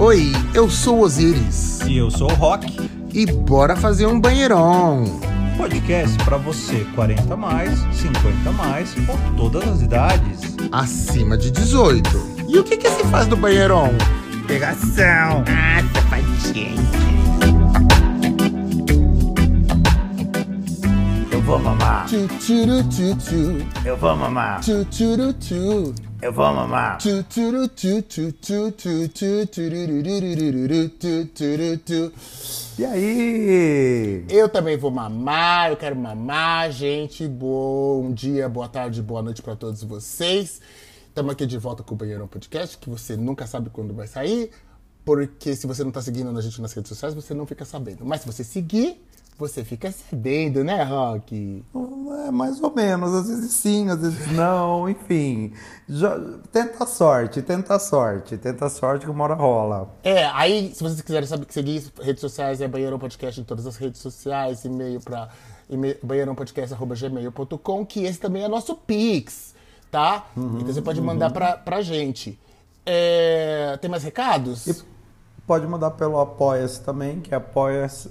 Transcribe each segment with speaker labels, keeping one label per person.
Speaker 1: Oi, eu sou o Osiris.
Speaker 2: E eu sou o Rock.
Speaker 1: E bora fazer um banheirão.
Speaker 2: Podcast para você 40 mais, 50 mais ou todas as idades.
Speaker 1: Acima de 18. E o que que se faz no banheirão?
Speaker 2: Pegação.
Speaker 1: Ah, sapatinho.
Speaker 2: Eu vou mamar.
Speaker 1: Tchu, tchuru, tchu, tchu.
Speaker 2: Eu vou mamar.
Speaker 1: Tchu, tchuru, tchu.
Speaker 2: Eu vou mamar. E aí?
Speaker 1: Eu também vou mamar, eu quero mamar, gente. Bom dia, boa tarde, boa noite pra todos vocês. Estamos aqui de volta com o Banheirão Podcast, que você nunca sabe quando vai sair, porque se você não tá seguindo a gente nas redes sociais, você não fica sabendo. Mas se você seguir, você fica sabendo, né, Rock?
Speaker 2: É mais ou menos, às vezes sim, às vezes não, enfim. Jo- Tenta a sorte, tenta a sorte, tenta a sorte que uma hora rola.
Speaker 1: É, aí, se vocês quiserem saber seguir redes sociais, é Banheirão Podcast em todas as redes sociais, e-mail e-mail- banheirãopodcast.gmail.com, que esse também é nosso Pix, tá? então você pode mandar pra, pra gente. É, tem mais recados?
Speaker 2: E pode mandar pelo Apoia-se também, que é apoia-se-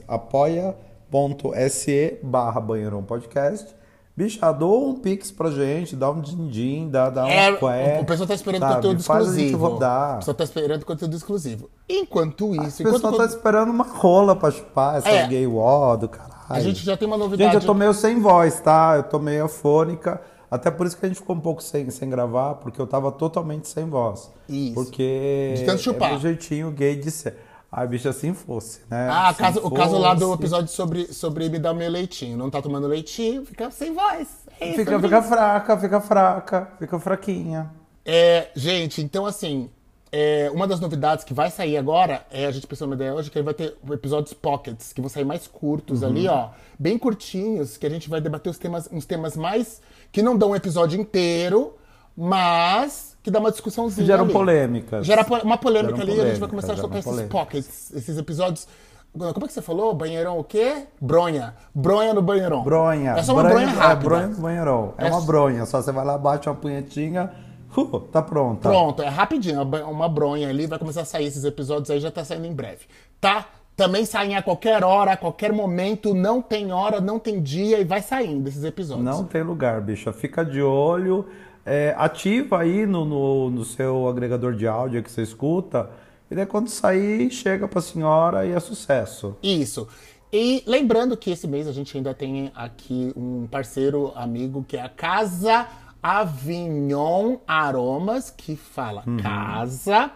Speaker 2: apoia.se barra Banheirão Podcast. Bicha, doa um pix pra gente, dá um din-din, dá, dá
Speaker 1: É,
Speaker 2: um qué,
Speaker 1: o pessoal tá esperando
Speaker 2: sabe?
Speaker 1: conteúdo
Speaker 2: Faz a gente
Speaker 1: exclusivo. O pessoal tá esperando conteúdo exclusivo. Enquanto isso,
Speaker 2: O pessoal
Speaker 1: enquanto
Speaker 2: tá esperando uma rola pra chupar, essa
Speaker 1: É.
Speaker 2: gay wall do caralho.
Speaker 1: a gente já tem uma novidade.
Speaker 2: Gente, eu tô meio sem voz, tá? Eu tô meio afônica. Até por isso que a gente ficou um pouco sem, sem gravar, porque eu tava totalmente sem voz.
Speaker 1: Isso.
Speaker 2: Porque
Speaker 1: De tanto chupar.
Speaker 2: é meu jeitinho gay de ser. Ai, bicho, assim fosse, né?
Speaker 1: Ah,
Speaker 2: Assim
Speaker 1: caso- o caso lá do
Speaker 2: fosse.
Speaker 1: episódio sobre, sobre me dar meu leitinho. Não tá tomando leitinho, fica sem voz. É
Speaker 2: Fica, fica fraca, fica fraca, fica fraquinha.
Speaker 1: É, gente, então assim, é, uma das novidades que vai sair agora, é, a gente pensou uma ideia hoje, que vai ter episódios pockets, que vão sair mais curtos ali,
Speaker 2: Uhum.
Speaker 1: ó, bem curtinhos, que a gente vai debater os temas, uns temas mais, que não dão um episódio inteiro, mas que dá uma discussãozinha
Speaker 2: Geram
Speaker 1: ali.
Speaker 2: polêmicas.
Speaker 1: Gera uma polêmica
Speaker 2: Geram
Speaker 1: ali, a gente vai
Speaker 2: polêmica,
Speaker 1: começar a tocar esses
Speaker 2: polêmica.
Speaker 1: pockets, esses episódios... Como é que você falou? Banheirão o quê? Bronha. Bronha no banheirão.
Speaker 2: Bronha.
Speaker 1: É só uma bronha, rápida.
Speaker 2: É, bronha do banheirão. É,
Speaker 1: É
Speaker 2: uma bronha. Só você vai lá, bate uma punhetinha, uh, tá pronta.
Speaker 1: Pronto, é rapidinho, uma- uma bronha ali, vai começar a sair esses episódios aí, já tá saindo em breve, tá? Também saem a qualquer hora, a qualquer momento, não tem hora, não tem dia e vai saindo esses episódios.
Speaker 2: Não tem lugar, bicha. Fica de olho. É, ativa aí no, no, no seu agregador de áudio que você escuta. E daí quando sair, chega pra senhora e é sucesso.
Speaker 1: Isso. E lembrando que esse mês a gente ainda tem aqui um parceiro amigo que é a Casa Avignon Aromas, que fala Casa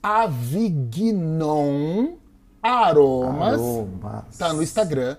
Speaker 1: Avignon Aromas.
Speaker 2: Aromas.
Speaker 1: Tá no Instagram.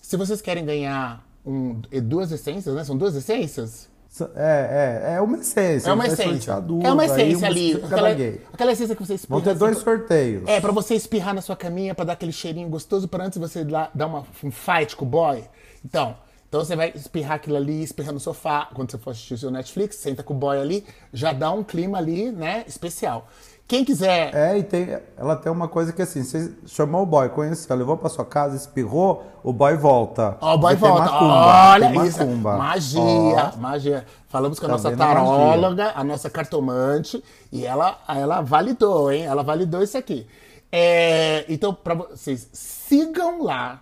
Speaker 1: Se vocês querem ganhar um, duas essências, né? São duas essências?
Speaker 2: É, é, é uma essência.
Speaker 1: É uma essência. É uma essência ali. Aquela,
Speaker 2: gay.
Speaker 1: aquela essência que você espirra.
Speaker 2: Vão ter
Speaker 1: assim,
Speaker 2: dois
Speaker 1: pra-
Speaker 2: sorteios.
Speaker 1: É, pra você espirrar na sua caminha, pra dar aquele cheirinho gostoso, pra antes você lá, dar uma, um fight com o boy. Então, então você vai espirrar aquilo ali, espirrar no sofá, quando você for assistir o seu Netflix, senta com o boy ali, já dá um clima ali, né, especial. Quem quiser...
Speaker 2: É, e tem, ela tem uma coisa que assim, você chamou o boy, conheceu, levou pra sua casa, espirrou, o boy volta.
Speaker 1: Ó, o boy
Speaker 2: Porque
Speaker 1: volta.
Speaker 2: macumba,
Speaker 1: Olha isso. Magia,
Speaker 2: Ó,
Speaker 1: magia. Falamos com a
Speaker 2: Tá
Speaker 1: nossa
Speaker 2: magia?
Speaker 1: taróloga, a nossa cartomante, e ela, ela validou, hein? Ela validou isso aqui. É, então, pra vocês, sigam lá.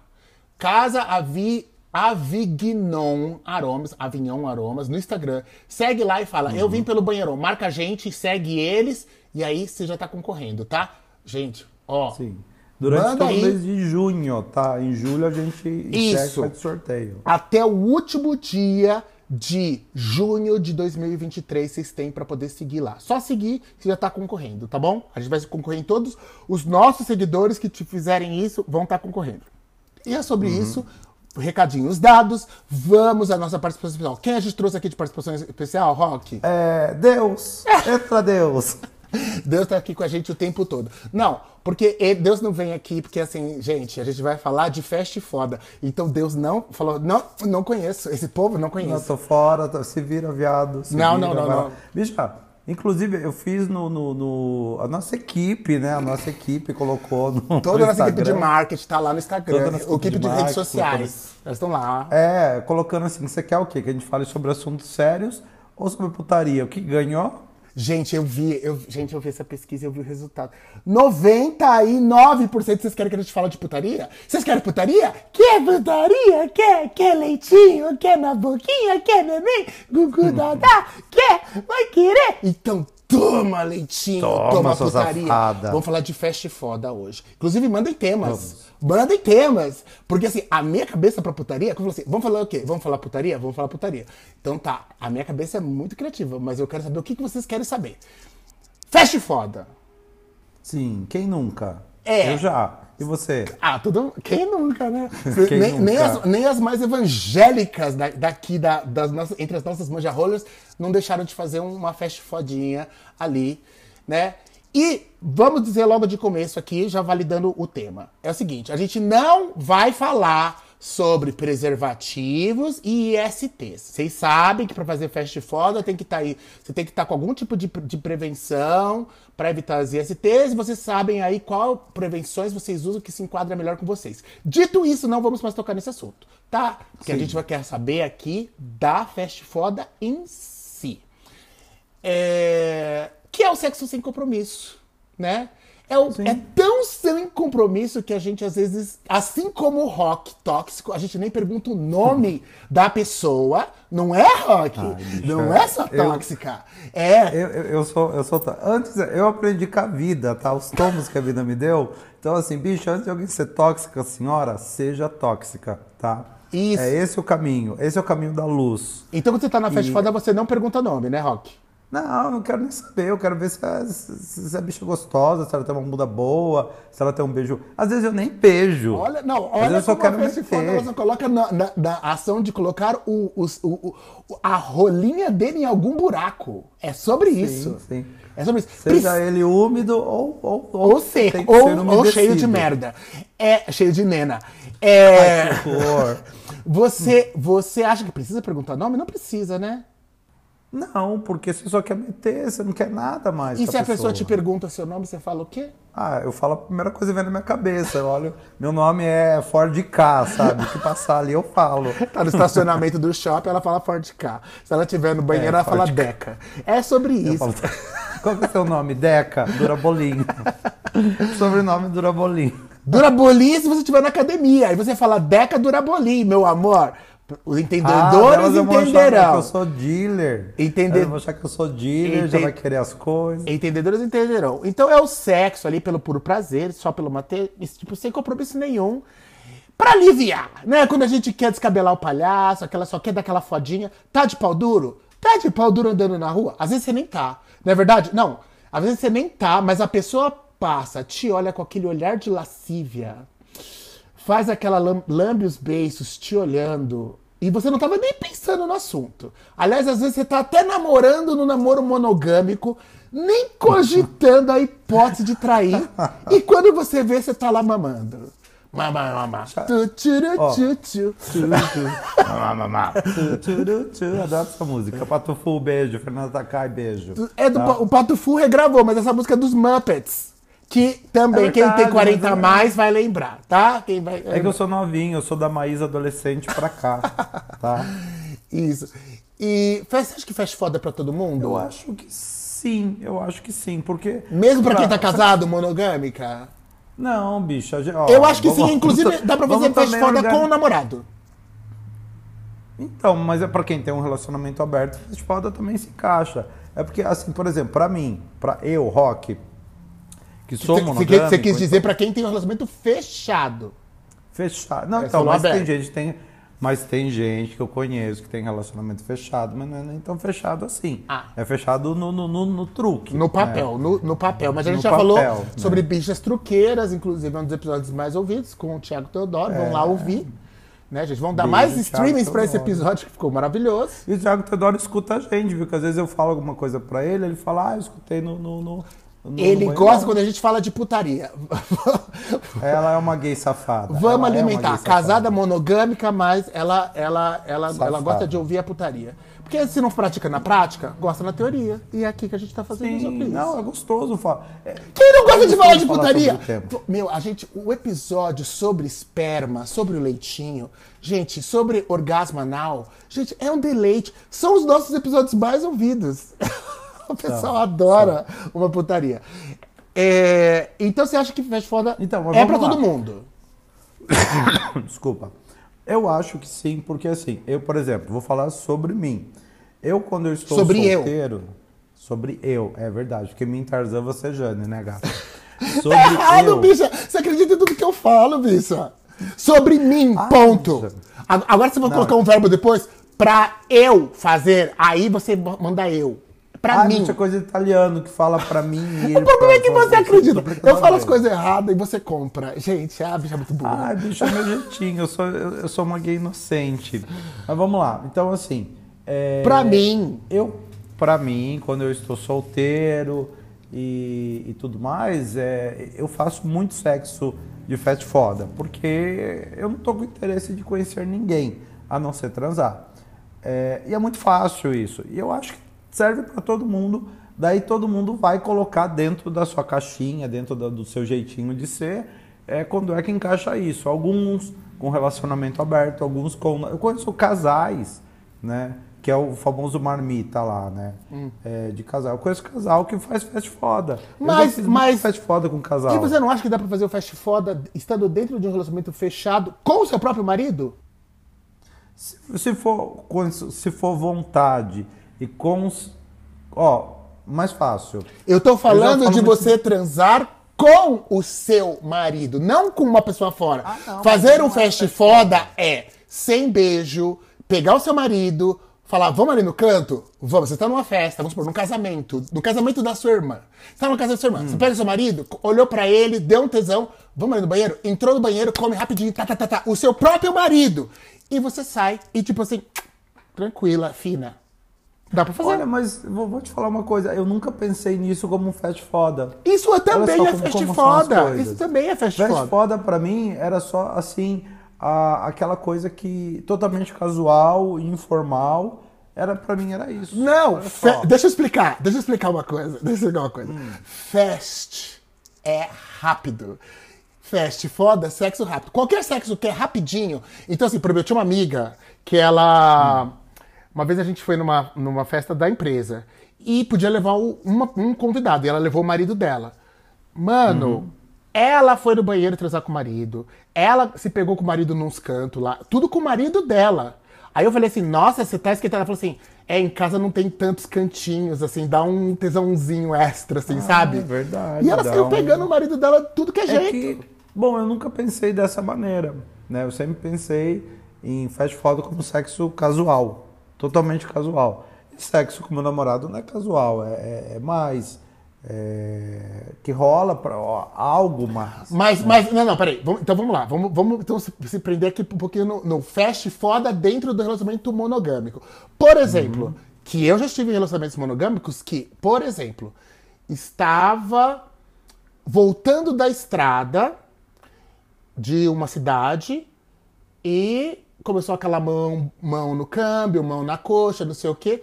Speaker 1: Casa Avi, Avignon Aromas, Avignon Aromas, no Instagram. Segue lá e fala, eu
Speaker 2: Uhum.
Speaker 1: vim pelo banheirão. Marca a gente, segue eles, e aí você já tá concorrendo, tá? Gente, ó.
Speaker 2: Sim. Durante todo o
Speaker 1: aí.
Speaker 2: mês de junho, tá? Em julho a gente
Speaker 1: Isso.
Speaker 2: faz sorteio.
Speaker 1: Até o último dia de junho de 2023 vocês têm para poder seguir lá. Só seguir que já tá concorrendo, tá bom? A gente vai concorrer em todos. Os nossos seguidores que te fizerem isso vão estar concorrendo. E é sobre isso. Recadinhos dados, vamos à nossa participação especial. Quem a gente trouxe aqui de participação especial, Rock?
Speaker 2: É, Deus! Entra Deus!
Speaker 1: Deus tá aqui com a gente o tempo todo. Não, porque Deus não vem aqui, porque assim, gente, a gente vai falar de festa e foda. Então Deus não falou, não, não conheço. Esse povo não
Speaker 2: Não,
Speaker 1: conheço.
Speaker 2: tô fora, tô- se vira, viado. se
Speaker 1: Não,
Speaker 2: vira,
Speaker 1: não, não,
Speaker 2: lá.
Speaker 1: não.
Speaker 2: Bicha, inclusive eu fiz no, no- no- A nossa equipe, né? A nossa equipe colocou no.
Speaker 1: Toda a nossa equipe de marketing tá lá no Instagram.
Speaker 2: Toda a
Speaker 1: equipe de
Speaker 2: de
Speaker 1: redes sociais. Elas estão lá.
Speaker 2: É, colocando assim, você quer o quê? Que a gente fale sobre assuntos sérios ou sobre putaria? O que ganhou?
Speaker 1: Gente, eu vi, eu, gente, eu vi essa pesquisa eu vi o resultado. 99% vocês querem que a gente fale de putaria? Vocês querem putaria? Quer putaria? Quer? Quer leitinho? Quer na boquinha? Quer neném? Gugu Dadá? Quer? Vai querer? Então toma leitinho,
Speaker 2: Toma,
Speaker 1: toma, putaria.
Speaker 2: safada.
Speaker 1: Vamos falar de fast foda hoje. Inclusive, mandem temas. Mandem temas. Porque assim, a minha cabeça pra putaria, como assim, vamos falar o quê? Vamos falar putaria? Vamos falar putaria. Então tá, a minha cabeça é muito criativa, mas eu quero saber o que, que vocês querem saber. Fast foda.
Speaker 2: Sim, quem nunca?
Speaker 1: É.
Speaker 2: Eu já. E você?
Speaker 1: Ah, tudo. Quem nunca, né?
Speaker 2: Quem
Speaker 1: nem, nem
Speaker 2: nunca?
Speaker 1: as, nem as mais evangélicas da- daqui, da, das nossas, entre as nossas manjarrolas, não deixaram de fazer uma festa fodinha ali, né? E vamos dizer logo de começo aqui, já validando o tema. É o seguinte: a gente não vai falar sobre preservativos e ISTs. Vocês sabem que para fazer festa foda tem que estar aí, você tem que estar com algum tipo de, de prevenção para evitar as ISTs, vocês sabem aí qual prevenções vocês usam que se enquadra melhor com vocês. Dito isso, não vamos mais tocar nesse assunto, tá? Porque a
Speaker 2: Sim.
Speaker 1: gente vai querer saber aqui da festa foda em si. É, que é o sexo sem compromisso, né? É, o- é tão sem compromisso que a gente, às vezes, assim como o rock tóxico, a gente nem pergunta o nome da pessoa. Não é rock,
Speaker 2: bicha,
Speaker 1: não é só
Speaker 2: eu-
Speaker 1: tóxica. É.
Speaker 2: Eu, eu, eu sou, eu sou. Antes eu aprendi com a vida, tá? Os tomos que a vida me deu. Então, assim, bicho, antes de alguém ser tóxica, senhora, seja tóxica, tá?
Speaker 1: Isso.
Speaker 2: É esse o caminho. Esse é o caminho da luz.
Speaker 1: Então, quando você tá na festa
Speaker 2: E-
Speaker 1: foda, você não pergunta nome, né, Rock?
Speaker 2: Não, eu não quero nem saber. Eu quero ver se a, se, a bicha é gostosa, se ela tem uma bunda boa, se ela tem um beijo. Às vezes eu nem beijo.
Speaker 1: Olha, não,
Speaker 2: Às
Speaker 1: olha
Speaker 2: vezes eu só quero meter.
Speaker 1: foda, ela só coloca na, na- na ação de colocar o, os- o- o- a rolinha dele em algum buraco. É sobre isso.
Speaker 2: sim.
Speaker 1: É sobre isso.
Speaker 2: Seja ele úmido ou, ou,
Speaker 1: ou ou,
Speaker 2: ser
Speaker 1: ou cheio de merda. É cheio de nena. É,
Speaker 2: Ai,
Speaker 1: você, você acha que precisa perguntar nome? Não precisa, né?
Speaker 2: Não, porque você só quer meter, você não quer nada mais.
Speaker 1: E se a pessoa te pergunta seu nome, você fala o quê?
Speaker 2: Ah, eu falo a primeira coisa que vem na minha cabeça. Eu olho, meu nome é Ford K, sabe? O que passar ali eu falo.
Speaker 1: Tá no estacionamento do shopping, ela fala Ford K. Se ela estiver no banheiro,
Speaker 2: É,
Speaker 1: ela fala
Speaker 2: Ford K.
Speaker 1: Deca. É sobre isso.
Speaker 2: falo, Qual que é o seu nome? Deca, Durabolim. Sobrenome Durabolim.
Speaker 1: Durabolim se você estiver na academia. Aí você fala Deca Durabolim, meu amor. Os
Speaker 2: Ah,
Speaker 1: entendedores
Speaker 2: que
Speaker 1: entenderão.
Speaker 2: eu sou dealer.
Speaker 1: Entender-
Speaker 2: Elas vão achar que eu sou dealer, já vai querer as coisas.
Speaker 1: Entendedores entenderão. Então é o sexo ali pelo puro prazer, só pelo manter, tipo, sem compromisso nenhum. Pra aliviar, né? Quando a gente quer descabelar o palhaço, aquela só quer dar aquela fodinha. Tá de pau duro? Tá de pau duro andando na rua? Às vezes você nem tá. Não é verdade? Não. Às vezes você nem tá, mas a pessoa passa, te olha com aquele olhar de lascívia. Faz aquela lam- lambe os beiços te olhando. E você não tava nem pensando no assunto. Aliás, às vezes você tá até namorando no namoro monogâmico, nem cogitando a hipótese de trair. e quando você vê, você tá lá mamando. Mamá, mamá. Tu, turu,
Speaker 2: Ó.
Speaker 1: tchu, tchu.
Speaker 2: Mamá, mamá. Tu, tu, tu, Adoro essa música. Patufu, beijo. Fernanda Takai, beijo.
Speaker 1: É do,
Speaker 2: Tá?
Speaker 1: O Pato Fu regravou, mas essa música é dos Muppets. Que também,
Speaker 2: É
Speaker 1: quem tem
Speaker 2: verdade,
Speaker 1: 40 a
Speaker 2: é-
Speaker 1: mais vai lembrar, tá? Quem vai,
Speaker 2: É que eu sou novinho, eu sou da Maísa adolescente pra cá, tá?
Speaker 1: Isso. E você acha que faz foda pra todo mundo?
Speaker 2: Eu acho que sim, eu acho que sim, porque...
Speaker 1: Mesmo pra quem tá casado, monogâmica?
Speaker 2: Não, bicha. ó,
Speaker 1: Eu acho que
Speaker 2: vamos-
Speaker 1: sim, inclusive dá pra fazer
Speaker 2: também
Speaker 1: foda com o namorado.
Speaker 2: Então, mas é pra quem tem um relacionamento aberto, fast foda também se encaixa. É porque, assim, por exemplo, pra mim, pra eu, Rock, que sou
Speaker 1: Você-
Speaker 2: monogâmico...
Speaker 1: quis- você quis dizer
Speaker 2: então-
Speaker 1: pra quem tem um relacionamento fechado.
Speaker 2: Fechado. Não,
Speaker 1: É,
Speaker 2: então, mas tem gente, tem, mas tem gente que eu conheço que tem relacionamento fechado, mas não é nem tão fechado assim.
Speaker 1: Ah.
Speaker 2: É fechado no, no, no, no truque.
Speaker 1: No
Speaker 2: né?
Speaker 1: papel, no, no papel. Mas a gente já
Speaker 2: papel,
Speaker 1: falou
Speaker 2: né?
Speaker 1: sobre bichas truqueiras, inclusive é um dos episódios mais ouvidos com o Thiago Teodoro. Vão lá ouvir. Né, gente? Vão dar
Speaker 2: Beijo,
Speaker 1: mais streamings pra esse episódio, que ficou maravilhoso.
Speaker 2: E o Thiago Teodoro escuta a gente, viu? Que às vezes eu falo alguma coisa pra ele, ele fala, ah, eu escutei no. no, no- no
Speaker 1: Ele
Speaker 2: banheiro."
Speaker 1: gosta quando a gente fala de putaria.
Speaker 2: Ela é uma gay safada.
Speaker 1: Vamos
Speaker 2: Ela é
Speaker 1: alimentar.
Speaker 2: gay
Speaker 1: Casada monogâmica, mas ela, ela, ela,
Speaker 2: Safada.
Speaker 1: ela gosta de ouvir a putaria. Porque se não pratica na prática, gosta na teoria. E é aqui que a gente tá fazendo sobre
Speaker 2: Sim,
Speaker 1: isso.
Speaker 2: não, é gostoso falar. É,
Speaker 1: Quem não gosta de falar de
Speaker 2: falar
Speaker 1: putaria? Pô, Meu, a gente, o episódio sobre esperma, sobre o leitinho, gente, sobre orgasmo anal, gente, é um deleite. São os nossos episódios mais ouvidos. o pessoal adora uma putaria. É, então você acha que festa foda
Speaker 2: Então,
Speaker 1: é
Speaker 2: lá.
Speaker 1: todo mundo?
Speaker 2: Desculpa. Eu acho que sim, porque assim, eu, por exemplo, vou falar sobre mim. Eu, quando eu estou
Speaker 1: Sobre eu.
Speaker 2: solteiro. Sobre eu, é verdade. Porque mim, Tarzan, você é Jane, né, gata? Sobre
Speaker 1: Tá errado,
Speaker 2: eu.
Speaker 1: bicha. Você acredita em tudo que eu falo, bicha. Sobre mim,
Speaker 2: Ah,
Speaker 1: ponto.
Speaker 2: bicha.
Speaker 1: Agora você vai colocar um verbo depois pra eu fazer, aí você manda eu. Pra
Speaker 2: ah,
Speaker 1: mim.
Speaker 2: bicha, coisa de italiano que fala pra mim.
Speaker 1: O problema é que você
Speaker 2: pra-
Speaker 1: acredita. Eu falo as coisas erradas e você compra. Gente, a bicha é muito burra.
Speaker 2: Ah, bicho, é meu jeitinho. Eu sou, eu, sou uma gay inocente. Mas vamos lá. Então, assim. é,
Speaker 1: Pra mim,
Speaker 2: Eu, pra mim, quando eu estou solteiro e, e tudo mais, é, eu faço muito sexo de fast foda, porque eu não tô com interesse de conhecer ninguém, a não ser transar. É, e é muito fácil isso. E eu acho que serve para todo mundo. Daí todo mundo vai colocar dentro da sua caixinha, dentro do seu jeitinho de ser, é, quando é que encaixa isso. Alguns com relacionamento aberto, alguns com. Eu conheço casais, né? Que é o famoso marmita lá, né?
Speaker 1: Hum.
Speaker 2: É, de casal. Eu conheço casal que faz fast foda.
Speaker 1: Mas- mas-
Speaker 2: fast foda com casal.
Speaker 1: e você não acha que dá pra fazer o fast foda estando dentro de um relacionamento fechado com o seu próprio marido?
Speaker 2: Se, se for, se for vontade e com. os- Ó, mais fácil.
Speaker 1: Eu tô falando
Speaker 2: falo
Speaker 1: de
Speaker 2: muito-
Speaker 1: você transar com o seu marido, não com uma pessoa fora.
Speaker 2: Ah, não,
Speaker 1: Fazer um
Speaker 2: é
Speaker 1: fast foda é sem beijo, pegar o seu marido, falar, vamos ali no canto? Vamos, você tá numa festa, vamos supor, num casamento, no casamento da sua irmã. Você tá no casamento da sua irmã,
Speaker 2: Hum.
Speaker 1: você pega o seu marido, olhou pra ele, deu um tesão, vamos ali no banheiro, entrou no banheiro, come rapidinho, tá, tá, tá, tá, o seu próprio marido. E você sai e tipo assim, tranquila, fina. Dá pra fazer.
Speaker 2: Olha, mas vou, vou te falar uma coisa. Eu nunca pensei nisso como um fast foda.
Speaker 1: Isso é também é fast foda. Isso também é fast
Speaker 2: Fast
Speaker 1: foda.
Speaker 2: foda pra mim era só assim a- aquela coisa que totalmente casual, informal. Era para mim era isso.
Speaker 1: Não,
Speaker 2: só.
Speaker 1: deixa eu explicar. Deixa eu explicar uma coisa. Deixa eu explicar uma coisa.
Speaker 2: Hum.
Speaker 1: Fast é rápido. Fast, foda, sexo rápido. Qualquer sexo que é rapidinho. Então, assim, por exemplo, eu tinha uma amiga que ela. Uma vez a gente foi numa, numa festa da empresa e podia levar o- uma- um convidado. E ela levou o marido dela. Mano, ela foi no banheiro transar com o marido. Ela se pegou com o marido nos cantos lá. Tudo com o marido dela. Aí eu falei assim, nossa, você tá esquentando. Ela falou assim, é, em casa não tem tantos cantinhos, assim, dá um tesãozinho extra, assim, sabe?
Speaker 2: é verdade,
Speaker 1: E ela saiu
Speaker 2: um-
Speaker 1: pegando o marido dela tudo que é,
Speaker 2: É
Speaker 1: jeito.
Speaker 2: que, bom, eu nunca pensei dessa maneira, né? Eu sempre pensei em fast foda como sexo casual, totalmente casual. E sexo com meu namorado não é casual, é, é- é mais é, que rola para algo mais.
Speaker 1: Mas, mas, não, não, peraí. Então vamos lá. Vamos, vamos então se, se prender aqui um pouquinho no, no fast foda dentro do relacionamento monogâmico. Por exemplo, que eu já estive em relacionamentos monogâmicos que, por exemplo, estava voltando da estrada de uma cidade e começou aquela mão, mão no câmbio, mão na coxa, não sei o quê.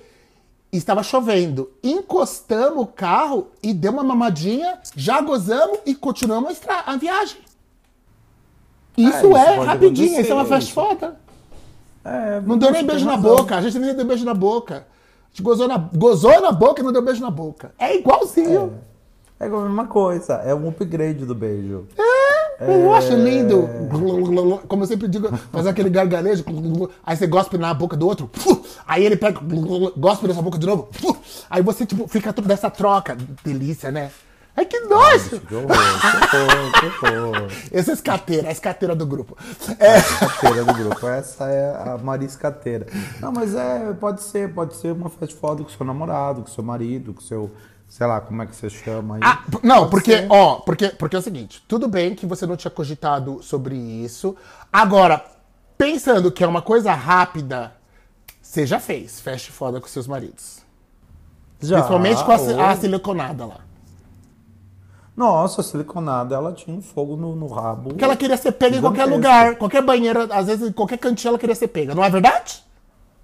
Speaker 1: E estava chovendo. Encostamos o carro e deu uma mamadinha, já gozamos e continuamos a, a viagem. Isso
Speaker 2: isso
Speaker 1: é,
Speaker 2: pode
Speaker 1: rapidinho, isso é uma fast foda.
Speaker 2: É,
Speaker 1: Não deu nem beijo na
Speaker 2: razão.
Speaker 1: boca, a gente nem deu beijo na boca. A gente gozou na, gozou na boca e não deu beijo na boca. É igualzinho.
Speaker 2: É a mesma coisa, é um upgrade do beijo.
Speaker 1: Eu acho
Speaker 2: É.
Speaker 1: lindo. Como eu sempre digo, fazer aquele gargarejo. Aí você gospe na boca do outro. Aí ele pega, gospe nessa boca de novo. Aí você, tipo, fica tudo dessa troca. Delícia, né? Ai, que nojo! Essa é a escateira, a escateira do grupo. É,
Speaker 2: Escateira do grupo. Essa é a Maria Escateira. Não, mas é, pode ser, pode ser uma fast foda com seu namorado, com seu marido, com seu, sei lá, como é que você chama aí.
Speaker 1: Ah, não, porque, ó, porque, porque é o seguinte, tudo bem que você não tinha cogitado sobre isso. Agora, pensando que é uma coisa rápida, você já fez fast foda com seus maridos.
Speaker 2: Já,
Speaker 1: Principalmente com a,
Speaker 2: ou-
Speaker 1: a siliconada lá.
Speaker 2: Nossa, a siliconada, ela tinha um fogo no, no rabo.
Speaker 1: Porque ela queria ser pega em qualquer
Speaker 2: Gigantesco.
Speaker 1: lugar, qualquer banheira, às vezes em qualquer cantinho ela queria ser pega, não é verdade?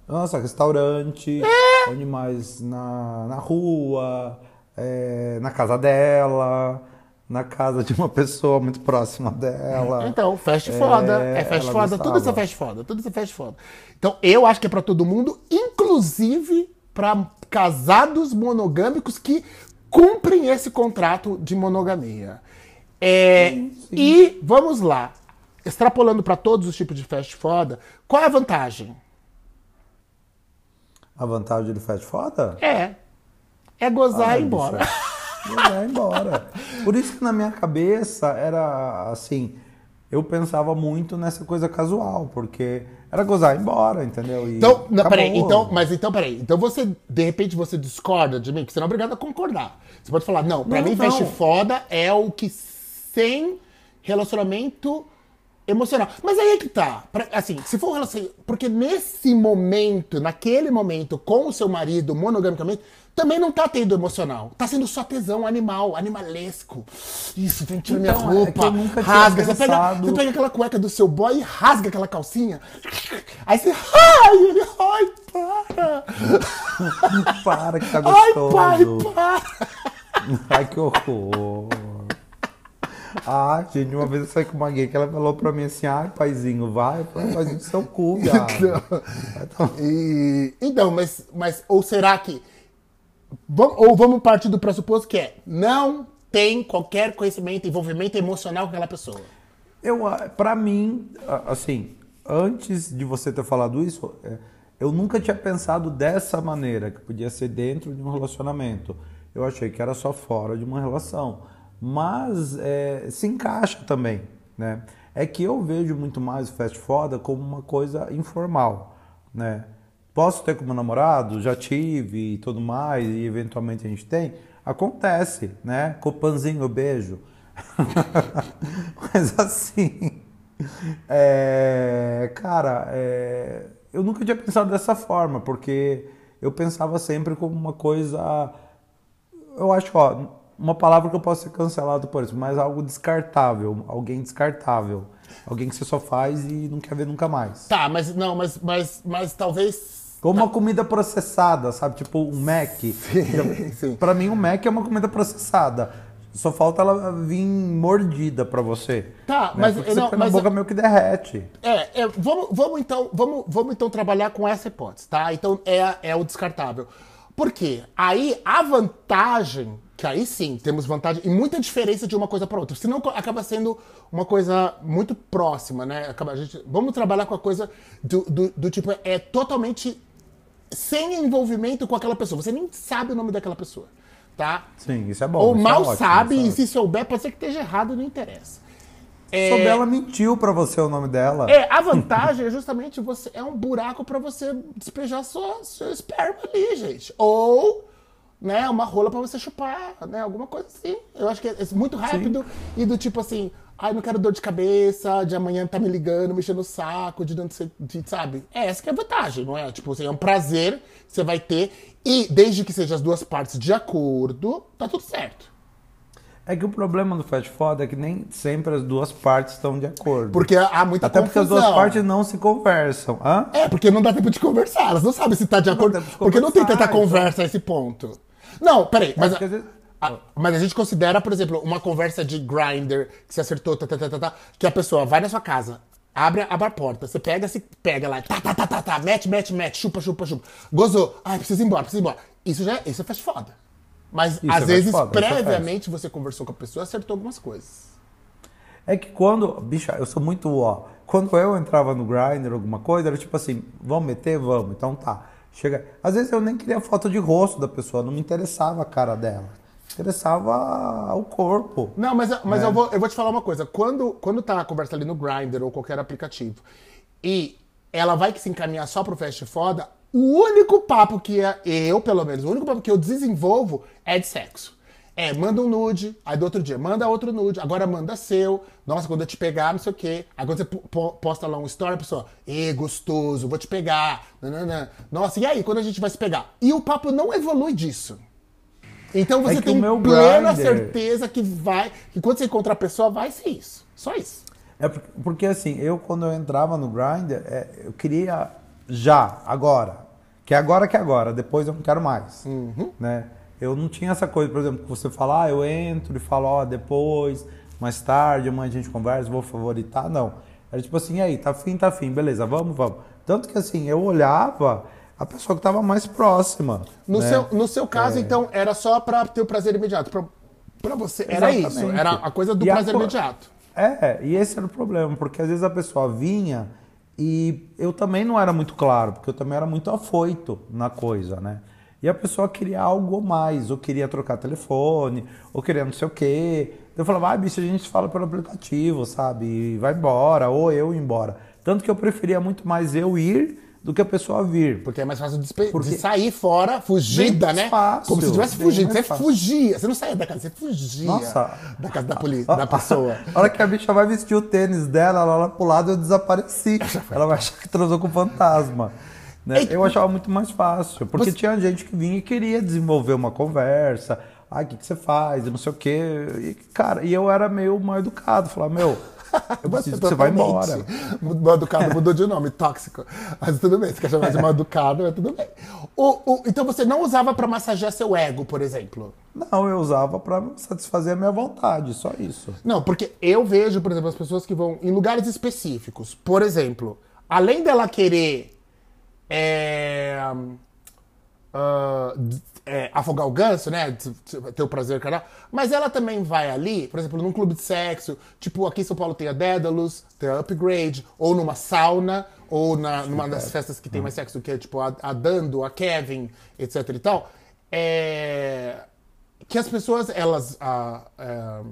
Speaker 2: Nossa, restaurante,
Speaker 1: É.
Speaker 2: onde mais? Na, na rua, é, na casa dela, na casa de uma pessoa muito próxima dela.
Speaker 1: Então, fast foda, é fast
Speaker 2: ela
Speaker 1: foda, tudo isso é fast foda, tudo isso é fast foda. Então, eu acho que é pra todo mundo, inclusive pra casados monogâmicos que cumprem esse contrato de monogamia. É, E vamos lá, extrapolando para todos os tipos de fast foda, qual é a vantagem?
Speaker 2: A vantagem do fast foda?
Speaker 1: É, é gozar
Speaker 2: Ai,
Speaker 1: e ir embora.
Speaker 2: Gozar e ir embora. Por isso que na minha cabeça era assim, eu pensava muito nessa coisa casual, porque era gozar e ir embora, entendeu? E
Speaker 1: Então, não, peraí, então, mas então, peraí. Então você, de repente, você discorda de mim, que você não é obrigado a concordar. Você pode falar, não, pra
Speaker 2: Não,
Speaker 1: mim,
Speaker 2: não.
Speaker 1: fast foda é o que sem relacionamento emocional. Mas aí é que tá. Pra- assim, se for um relacionamento. Porque nesse momento, naquele momento, com o seu marido, monogamicamente, também não tá tendo emocional. Tá sendo só tesão animal, animalesco. Isso, vem tirar minha
Speaker 2: Então, é
Speaker 1: roupa.
Speaker 2: tinha
Speaker 1: rasga. Você pega, você pega aquela cueca do seu boy e rasga aquela calcinha. Aí você. Ai, ele. Ai, para!
Speaker 2: Para que tá
Speaker 1: Ai,
Speaker 2: gostoso.
Speaker 1: pai, para!
Speaker 2: Ai, que horror. Ah, gente, uma vez eu saí com uma gay que ela falou pra mim assim, ai, paizinho, vai. Paizinho do seu cu, tomar-
Speaker 1: E, então, mas, mas. Ou será que. Ou vamos partir do pressuposto que é. Não tem qualquer conhecimento, envolvimento emocional com aquela pessoa.
Speaker 2: Eu, ah, pra mim, assim, antes de você ter falado isso, é, eu nunca tinha pensado dessa maneira, que podia ser dentro de um relacionamento. Eu achei que era só fora de uma relação. Mas é, se encaixa também, né? É que eu vejo muito mais o fast foda como uma coisa informal, né? Posso ter como namorado? Já tive e tudo mais, e eventualmente a gente tem. Acontece, né? Copanzinho, beijo. Mas assim, é, cara, é, eu nunca tinha pensado dessa forma, porque eu pensava sempre como uma coisa. Eu acho, ó, uma palavra que eu posso ser cancelado por isso, mas algo descartável, alguém descartável. Alguém que você só faz e não quer ver nunca mais.
Speaker 1: Tá, mas não, mas, mas, mas talvez.
Speaker 2: Como uma comida processada, sabe? Tipo um Mac.
Speaker 1: sim.
Speaker 2: Pra mim, o Mac é uma comida processada. Só falta ela vir mordida pra você.
Speaker 1: Tá,
Speaker 2: né?
Speaker 1: mas-
Speaker 2: Porque
Speaker 1: não,
Speaker 2: você põe
Speaker 1: mas-
Speaker 2: na boca meio que derrete.
Speaker 1: É, é, vamos, vamos, então, vamos, vamos então trabalhar com essa hipótese, tá? Então é, é o descartável. Por quê? Aí a vantagem, que aí sim temos vantagem e muita diferença de uma coisa para outra. Senão acaba sendo uma coisa muito próxima, né? Acaba, a gente, vamos trabalhar com a coisa do, do, do tipo, é totalmente sem envolvimento com aquela pessoa. Você nem sabe o nome daquela pessoa, tá?
Speaker 2: Sim, isso é bom.
Speaker 1: Ou
Speaker 2: é
Speaker 1: mal
Speaker 2: ótimo,
Speaker 1: sabe,
Speaker 2: é
Speaker 1: e se souber, pode ser que esteja errado, não interessa.
Speaker 2: Se souber, ela mentiu pra você o nome dela.
Speaker 1: É, a vantagem é justamente você é um buraco pra você despejar sua, seu esperma ali, gente. Ou, né, uma rola pra você chupar, né, alguma coisa assim. Eu acho que é muito rápido e do tipo assim, ai, não quero dor de cabeça, de amanhã tá me ligando, mexendo o saco, de não sei, de, sabe? É, essa que é a vantagem, não é? Tipo assim, é um prazer que você vai ter e desde que sejam as duas partes de acordo, tá tudo certo.
Speaker 2: É que o problema do fast foda é que nem sempre as duas partes estão de acordo.
Speaker 1: Porque há muita
Speaker 2: Até porque as
Speaker 1: confusão.
Speaker 2: duas partes não se conversam. Hã?
Speaker 1: É, porque não dá tempo de conversar. Elas não sabem se tá de acordo.
Speaker 2: tempo de
Speaker 1: porque não tem tanta conversa a esse ponto. Não, peraí, mas,
Speaker 2: porque às vezes-
Speaker 1: a, mas a gente considera, por exemplo, uma conversa de grinder que se acertou, tá, tá, tá, tá, tá, que a pessoa vai na sua casa, abre, abre a porta, você pega, se pega lá, tá, tá, tá, tá, tá, mete, mete, mete, chupa, chupa, chupa. Gozou. Ai, precisa ir embora, precisa ir embora. Isso já isso é fast foda. Mas
Speaker 2: Isso é
Speaker 1: às
Speaker 2: fast
Speaker 1: vezes,
Speaker 2: foda, é
Speaker 1: previamente, você conversou com a pessoa e acertou algumas coisas.
Speaker 2: É que quando. Bicha, eu sou muito ó. Quando eu entrava no Grindr, alguma coisa, era tipo assim, vamos meter? Vamos. Então tá. Chega. Às vezes eu nem queria foto de rosto da pessoa, não me interessava a cara dela. Interessava o corpo.
Speaker 1: Não, mas, mas
Speaker 2: Né?
Speaker 1: eu, vou, eu vou te falar uma coisa. Quando, quando tá a conversa ali no Grindr ou qualquer aplicativo e ela vai que se encaminhar só pro Fast Foda, o único papo que é, eu, pelo menos, o único papo que eu desenvolvo é de sexo. É, manda um nude, aí do outro dia, manda outro nude, agora manda seu. Nossa, quando eu te pegar, não sei o quê. Aí quando você po- po- posta lá um story, a pessoa, ê, gostoso, vou te pegar. Nananã. Nossa, e aí, quando a gente vai se pegar? E o papo não evolui disso. Então você
Speaker 2: É
Speaker 1: tem plena
Speaker 2: Grindr-
Speaker 1: certeza que vai. Que quando você encontrar a pessoa, vai ser isso. Só isso.
Speaker 2: É porque, porque, assim, eu quando eu entrava no Grindr, é, eu queria já, agora. Que é agora que é agora, depois eu não quero mais. Né? Eu não tinha essa coisa, por exemplo, que você fala, ah, eu entro e falo, ó, depois, mais tarde, amanhã a gente conversa, vou favoritar. Não. Era tipo assim, e aí, tá afim, tá afim, beleza, vamos, vamos. Tanto que assim, eu olhava, a pessoa que estava mais próxima.
Speaker 1: No,
Speaker 2: né?
Speaker 1: seu, no seu caso, então, era só pra ter o prazer imediato. Pra você, era isso.
Speaker 2: Exatamente.
Speaker 1: Era a coisa do
Speaker 2: E a
Speaker 1: prazer
Speaker 2: co-
Speaker 1: imediato.
Speaker 2: É, e esse era o problema, porque às vezes a pessoa vinha e eu também não era muito claro, porque eu também era muito afoito na coisa, né? E a pessoa queria algo a mais, ou queria trocar telefone, ou queria não sei o quê. Eu falava, ah, bicho, a gente fala pelo aplicativo, sabe? E vai embora, ou eu ir embora. Tanto que eu preferia muito mais eu ir do que a pessoa vir.
Speaker 1: Porque é mais fácil de,
Speaker 2: Porque-
Speaker 1: de sair fora, fugida, né?
Speaker 2: fácil,
Speaker 1: Como se tivesse fugido. Você
Speaker 2: fácil.
Speaker 1: fugia. Você não saía da casa, você fugia
Speaker 2: Nossa.
Speaker 1: da casa da, poli- da pessoa.
Speaker 2: A hora que a bicha vai vestir o tênis dela, ela olha pro lado eu desapareci. Ela vai achar que transou com fantasma. né? Eu achava muito mais fácil, porque
Speaker 1: Você-
Speaker 2: tinha gente que vinha e queria desenvolver uma conversa. Ah, o que, que você faz? E não sei o quê. E, cara, e eu era meio mal educado. Falava, meu, eu preciso que você vá embora.
Speaker 1: Mal educado mudou de nome, tóxico. Mas tudo bem, você quer chamar de mal educado, mas tudo bem. O- o- então você não usava pra massagear seu ego, por exemplo?
Speaker 2: Não, eu usava pra satisfazer a minha vontade, só isso.
Speaker 1: Não, porque eu vejo, por exemplo, as pessoas que vão em lugares específicos. Por exemplo, além dela querer é, d- é, afogar o ganso, né? Ter o prazer carnal. Mas ela também vai ali, por exemplo, num clube de sexo, tipo aqui em São Paulo tem a Daedalus, tem a Upgrade, ou numa sauna, ou na, numa das festas que tem mais sexo, que é tipo a, a Dando, a Kevin, etc e tal. É, que as pessoas, elas. ah, ah,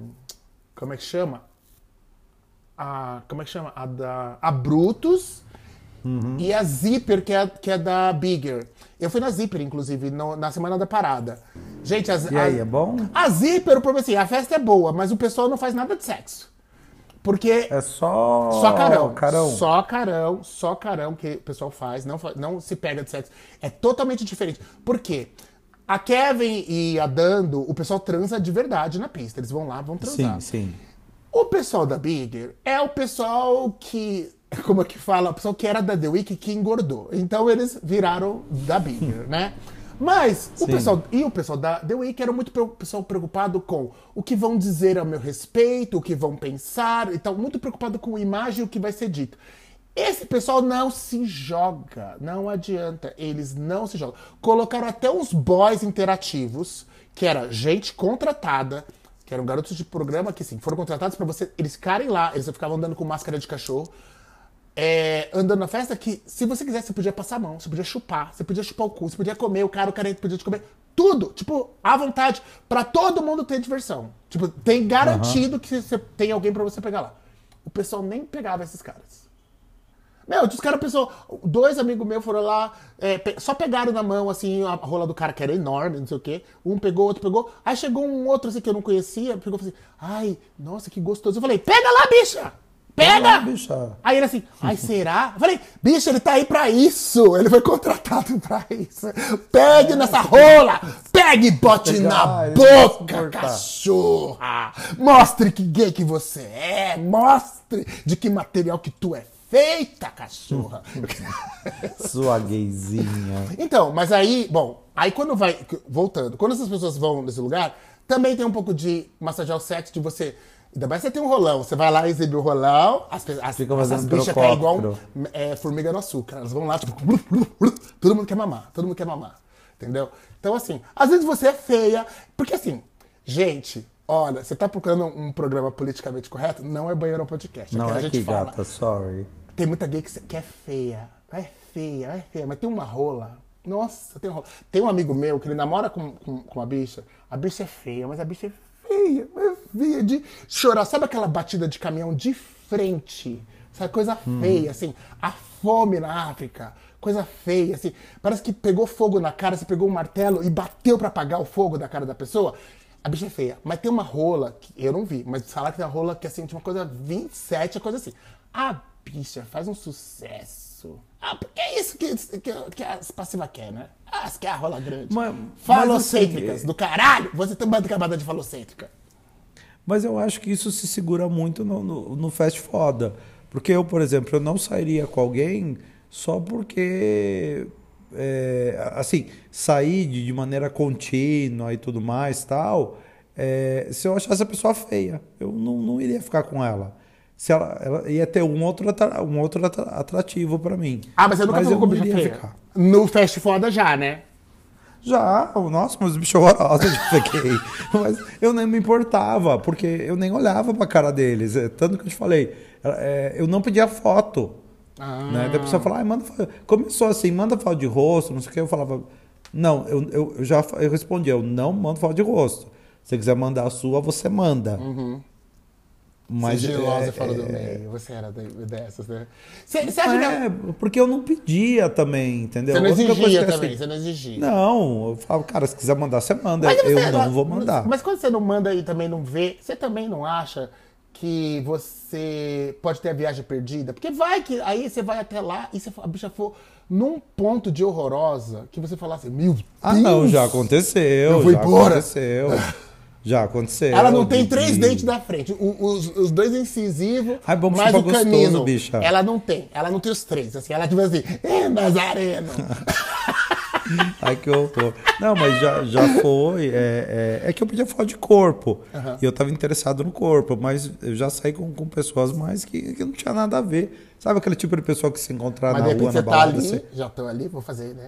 Speaker 1: como é que chama? A, como é que chama? A da. A Brutus e a Zipper, que é, que é da Bigger. Eu fui na Zipper, inclusive, no- na semana da parada. Gente, as,
Speaker 2: E aí,
Speaker 1: as-
Speaker 2: é bom?
Speaker 1: A Zipper, o problema é assim, a festa é boa, mas o pessoal não faz nada de sexo. Porque
Speaker 2: É só.
Speaker 1: só carão.
Speaker 2: Carão.
Speaker 1: Só carão, só carão que o pessoal faz, não, não se pega de sexo. É totalmente diferente. Por quê? A Kevin e a Dando, o pessoal transa de verdade na pista. Eles vão lá, vão transar.
Speaker 2: Sim, sim.
Speaker 1: O pessoal da Bigger é o pessoal que. Como é que fala? O pessoal que era da The Week que engordou. Então eles viraram da Bigger, né? Mas o pessoal. E o pessoal da The Week era muito pessoal preocupado com o que vão dizer a meu respeito, o que vão pensar. Então, muito preocupado com a imagem e o que vai ser dito. Esse pessoal não se joga, não adianta, eles não se jogam. Colocaram até uns boys interativos, que era gente contratada, que eram garotos de programa que, assim, foram contratados pra você, eles ficarem lá, eles ficavam andando com máscara de cachorro, é, andando na festa, que se você quisesse, você podia passar a mão, você podia chupar, você podia chupar o cu, você podia comer, o cara, o cara podia te comer. Tudo, tipo, à vontade, pra todo mundo ter diversão. Tipo, tem garantido que você tem alguém pra você pegar lá. O pessoal nem pegava esses caras. Meu, os caras pensou, dois amigos meus foram lá, é, pe- só pegaram na mão, assim, a rola do cara, que era enorme, não sei o quê. Um pegou, outro pegou. Aí chegou um outro, assim, que eu não conhecia, pegou e falou assim, ai, nossa, que gostoso. Eu falei, pega lá, bicha! Pega!
Speaker 2: Bicha.
Speaker 1: Aí ele assim, ai, será? Eu falei, bicho, ele tá aí pra isso. Ele foi contratado pra isso. Pegue nessa rola! Pegue e bote na
Speaker 2: vai
Speaker 1: boca, cachorra! Mostre que gay que você é! Mostre de que material que tu é feita, cachorra!
Speaker 2: Sua gayzinha.
Speaker 1: Então, mas aí, bom, aí quando vai, voltando, quando essas pessoas vão nesse lugar, também tem um pouco de massagear o sexo, de você, ainda mais você tem um rolão, você vai lá exibir o rolão, as, as,
Speaker 2: Fica
Speaker 1: essas
Speaker 2: fazendo
Speaker 1: bichas caem igual é, formiga no açúcar, elas vão lá, tipo, todo mundo quer mamar, todo mundo quer mamar, entendeu? Então, assim, às vezes você é feia, porque assim, gente, olha, você tá procurando um programa politicamente correto? Não é banheiro podcast,
Speaker 2: Não
Speaker 1: aqui a
Speaker 2: é
Speaker 1: gente
Speaker 2: que
Speaker 1: fala.
Speaker 2: gata, sorry.
Speaker 1: Tem muita gay que, que é feia. É feia, é feia. Mas tem uma rola. Nossa, tem rola. Tem um amigo meu que ele namora com, com, com uma bicha. A bicha é feia, mas a bicha é feia. É feia de chorar. Sabe aquela batida de caminhão de frente? Sabe, coisa feia, assim. A fome na África. Coisa feia, assim. Parece que pegou fogo na cara, você pegou um martelo e bateu pra apagar o fogo da cara da pessoa. A bicha é feia. Mas tem uma rola, que eu não vi, mas falaram que tem uma rola que assim, tinha uma coisa 27, é coisa assim. A bicha faz um sucesso. Ah, porque é isso que, que, que as passivas quer, né? Ah, as quer a rola grande.
Speaker 2: Mas-
Speaker 1: Falocêntricas,
Speaker 2: mas
Speaker 1: do caralho! Você tem uma camada de falocêntrica.
Speaker 2: Mas eu acho que isso se segura muito no, no, no fast foda. Porque eu, por exemplo, eu não sairia com alguém só porque. é, assim, sair de, de maneira contínua e tudo mais tal. é, se eu achasse a pessoa feia, eu não, não iria ficar com ela. Se ela, ela ia ter um outro, um outro atra- atrativo pra mim.
Speaker 1: Ah, mas você nunca ficou
Speaker 2: eu
Speaker 1: com bicha feia?
Speaker 2: ficar.
Speaker 1: No Fast Foda já, né?
Speaker 2: Já, nossa, mas bicho horroroso eu já fiquei. mas eu nem me importava, porque eu nem olhava pra cara deles. É, Tanto que eu te falei, é, eu não pedia foto.
Speaker 1: Ah.
Speaker 2: Né? Daí a pessoa fala, ah, manda foto. Começou assim, manda foto de rosto, não sei o que. Eu falava, não, eu, eu, eu já eu respondi, eu não mando foto de rosto. Se você quiser mandar a sua, você manda. Mas
Speaker 1: Sigilosa
Speaker 2: é,
Speaker 1: fora do
Speaker 2: é,
Speaker 1: meio. Você era de- dessas, né? Você, você acha
Speaker 2: não
Speaker 1: que...
Speaker 2: é, porque eu não pedia também, entendeu?
Speaker 1: Você não
Speaker 2: coisa
Speaker 1: exigia
Speaker 2: é
Speaker 1: também,
Speaker 2: assim,
Speaker 1: você não exigia.
Speaker 2: Não, eu falo, cara, se quiser mandar, você manda.
Speaker 1: Mas
Speaker 2: eu
Speaker 1: você-
Speaker 2: não vou mandar.
Speaker 1: Mas quando você não manda e também não vê, você também não acha que você pode ter a viagem perdida? Porque vai que aí você vai até lá e se a bicha for num ponto de horrorosa que você falar assim, meu Deus!
Speaker 2: Ah, não, já aconteceu.
Speaker 1: Eu vou
Speaker 2: já
Speaker 1: embora.
Speaker 2: aconteceu. Já aconteceu.
Speaker 1: Ela não tem três
Speaker 2: de-
Speaker 1: dentes da frente. O- os, os dois incisivos,
Speaker 2: Ai, vamos
Speaker 1: mais o
Speaker 2: gostoso,
Speaker 1: canino.
Speaker 2: bicha.
Speaker 1: Ela não tem. Ela não tem os três. Assim, ela tipo assim, é Nazareno.
Speaker 2: Ai, que horror. Não, mas já, já foi. É, é, é que eu podia falar de corpo. E eu tava interessado no corpo, mas eu já saí com, com pessoas mais que, que não tinha nada a ver. Sabe aquele tipo de pessoa que se encontrar
Speaker 1: Mas
Speaker 2: na rua, na
Speaker 1: tá
Speaker 2: balada?
Speaker 1: ali,
Speaker 2: você-
Speaker 1: já tô ali, vou fazer, né?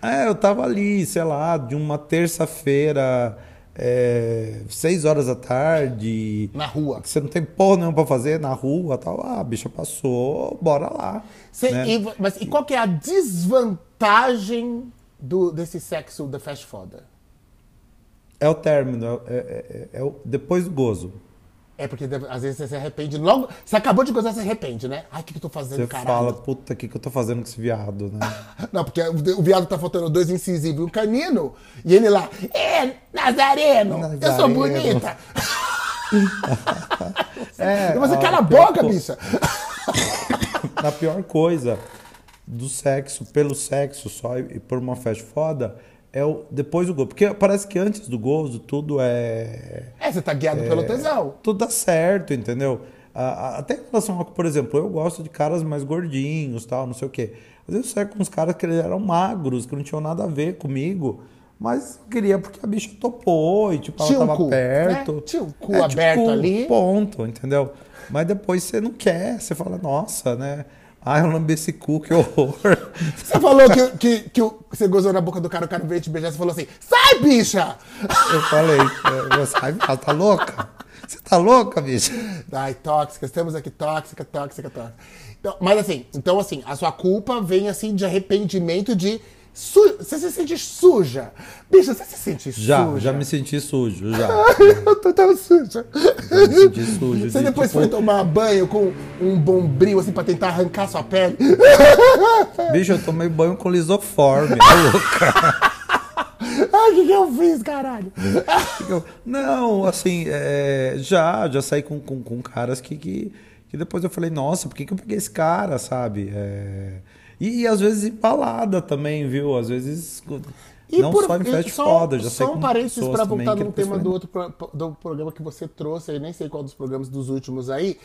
Speaker 2: É, eu tava ali, sei lá, de uma terça-feira, é, seis horas da tarde.
Speaker 1: Na rua.
Speaker 2: que Você não tem porra nenhuma pra fazer na rua tal. Ah, a bicha passou, bora lá.
Speaker 1: Cê-
Speaker 2: né?
Speaker 1: e, mas e qual que é a desvantagem do, desse sexo da fast foda?
Speaker 2: É o término, é, é- é- é o, depois do gozo.
Speaker 1: É porque às vezes você se arrepende logo. Você acabou de gozar, você se arrepende, né? Ai, o que, que eu tô fazendo,
Speaker 2: Você
Speaker 1: caralho?
Speaker 2: fala, puta, o que, que eu tô fazendo com esse viado, né?
Speaker 1: Não, porque o, o viado tá faltando dois incisivos e um canino. E ele lá, é, Nazareno, eu sou
Speaker 2: Nazareno.
Speaker 1: bonita.
Speaker 2: É,
Speaker 1: E você
Speaker 2: a
Speaker 1: cala a boca,
Speaker 2: co-
Speaker 1: bicha.
Speaker 2: A pior coisa do sexo, pelo sexo só e por uma festa foda, é o depois do gozo. Porque parece que antes do gozo tudo é.
Speaker 1: É, você tá guiado pelo tesão.
Speaker 2: Tudo dá certo, entendeu? Até em relação a, por exemplo, eu gosto de caras mais gordinhos, tal, não sei o quê. Às vezes eu saio com uns caras que eles eram magros, que não tinham nada a ver comigo. Mas queria porque a bicha topou e, tipo, ela
Speaker 1: Tinha um
Speaker 2: tava
Speaker 1: cu,
Speaker 2: perto.
Speaker 1: né? Tinha um cu aberto ali.
Speaker 2: Ponto, entendeu? Mas depois você não quer, você fala, nossa, né? Ai, eu lambi esse cu, que horror.
Speaker 1: Você falou que, que, que você gozou na boca do cara, o cara veio te beijar, você falou assim, sai, bicha!
Speaker 2: Eu falei, eu- você ai, ela tá louca? Você tá louca, bicha?
Speaker 1: Ai, tóxica, estamos aqui tóxica, tóxica, tóxica. Então, mas assim, então assim, a sua culpa vem assim de arrependimento de. Su... Você se sente suja. Bicha, você se sente
Speaker 2: Já,
Speaker 1: suja?
Speaker 2: já me senti sujo, já.
Speaker 1: eu tô tão suja.
Speaker 2: Já me senti sujo.
Speaker 1: Você
Speaker 2: de,
Speaker 1: depois
Speaker 2: tipo,
Speaker 1: foi tomar banho com um bombril assim pra tentar arrancar sua pele?
Speaker 2: Bicho, eu tomei banho com lisoforme, tá louca?
Speaker 1: Ai, o que, que eu fiz, caralho?
Speaker 2: Não, assim, é, já, já saí com, com, com caras que, que, que depois eu falei, nossa, por que, que eu peguei esse cara, sabe? É, e, e às vezes em balada também, viu? Às vezes. não
Speaker 1: por-
Speaker 2: só em
Speaker 1: e
Speaker 2: fast
Speaker 1: só-
Speaker 2: foda, já saí
Speaker 1: Só um parênteses pra voltar num
Speaker 2: depois
Speaker 1: tema do outro pro- do programa que você trouxe, aí nem sei qual dos programas dos últimos aí.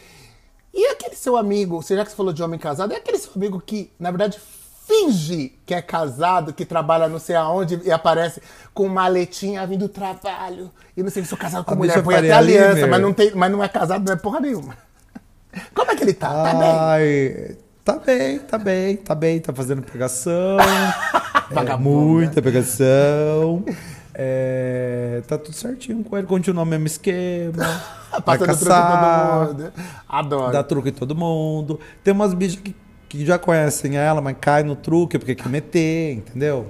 Speaker 1: E aquele seu amigo, você já que você falou de homem casado, é aquele seu amigo que, na verdade, finge que é casado, que trabalha não sei aonde e aparece com maletinha vindo do trabalho. E não sei se sou casado com
Speaker 2: A
Speaker 1: mulher, põe até aliança, mas não, tem, mas não é casado, não é porra nenhuma. Como é que ele tá? Tá bem?
Speaker 2: Tá bem, tá bem, tá bem, tá fazendo pegação. é, muita pegação. É, tá tudo certinho com ele, continua o mesmo esquema. vai
Speaker 1: Passando truque em
Speaker 2: caçar,
Speaker 1: todo mundo. Adoro.
Speaker 2: dá truque em todo mundo. Tem umas bichas que, que já conhecem ela, mas cai no truque porque quer meter, entendeu?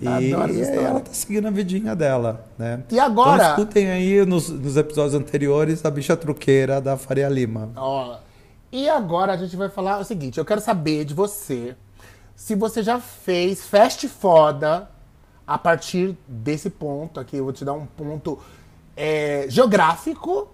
Speaker 2: E,
Speaker 1: Adoro essa
Speaker 2: aí
Speaker 1: história.
Speaker 2: ela tá seguindo a vidinha dela, né?
Speaker 1: E agora-
Speaker 2: Então escutem aí nos, nos episódios anteriores a bicha truqueira da Faria Lima.
Speaker 1: Ó, e agora a gente vai falar o seguinte: eu quero saber de você se você já fez fast foda a partir desse ponto aqui. Eu vou te dar um ponto é, geográfico,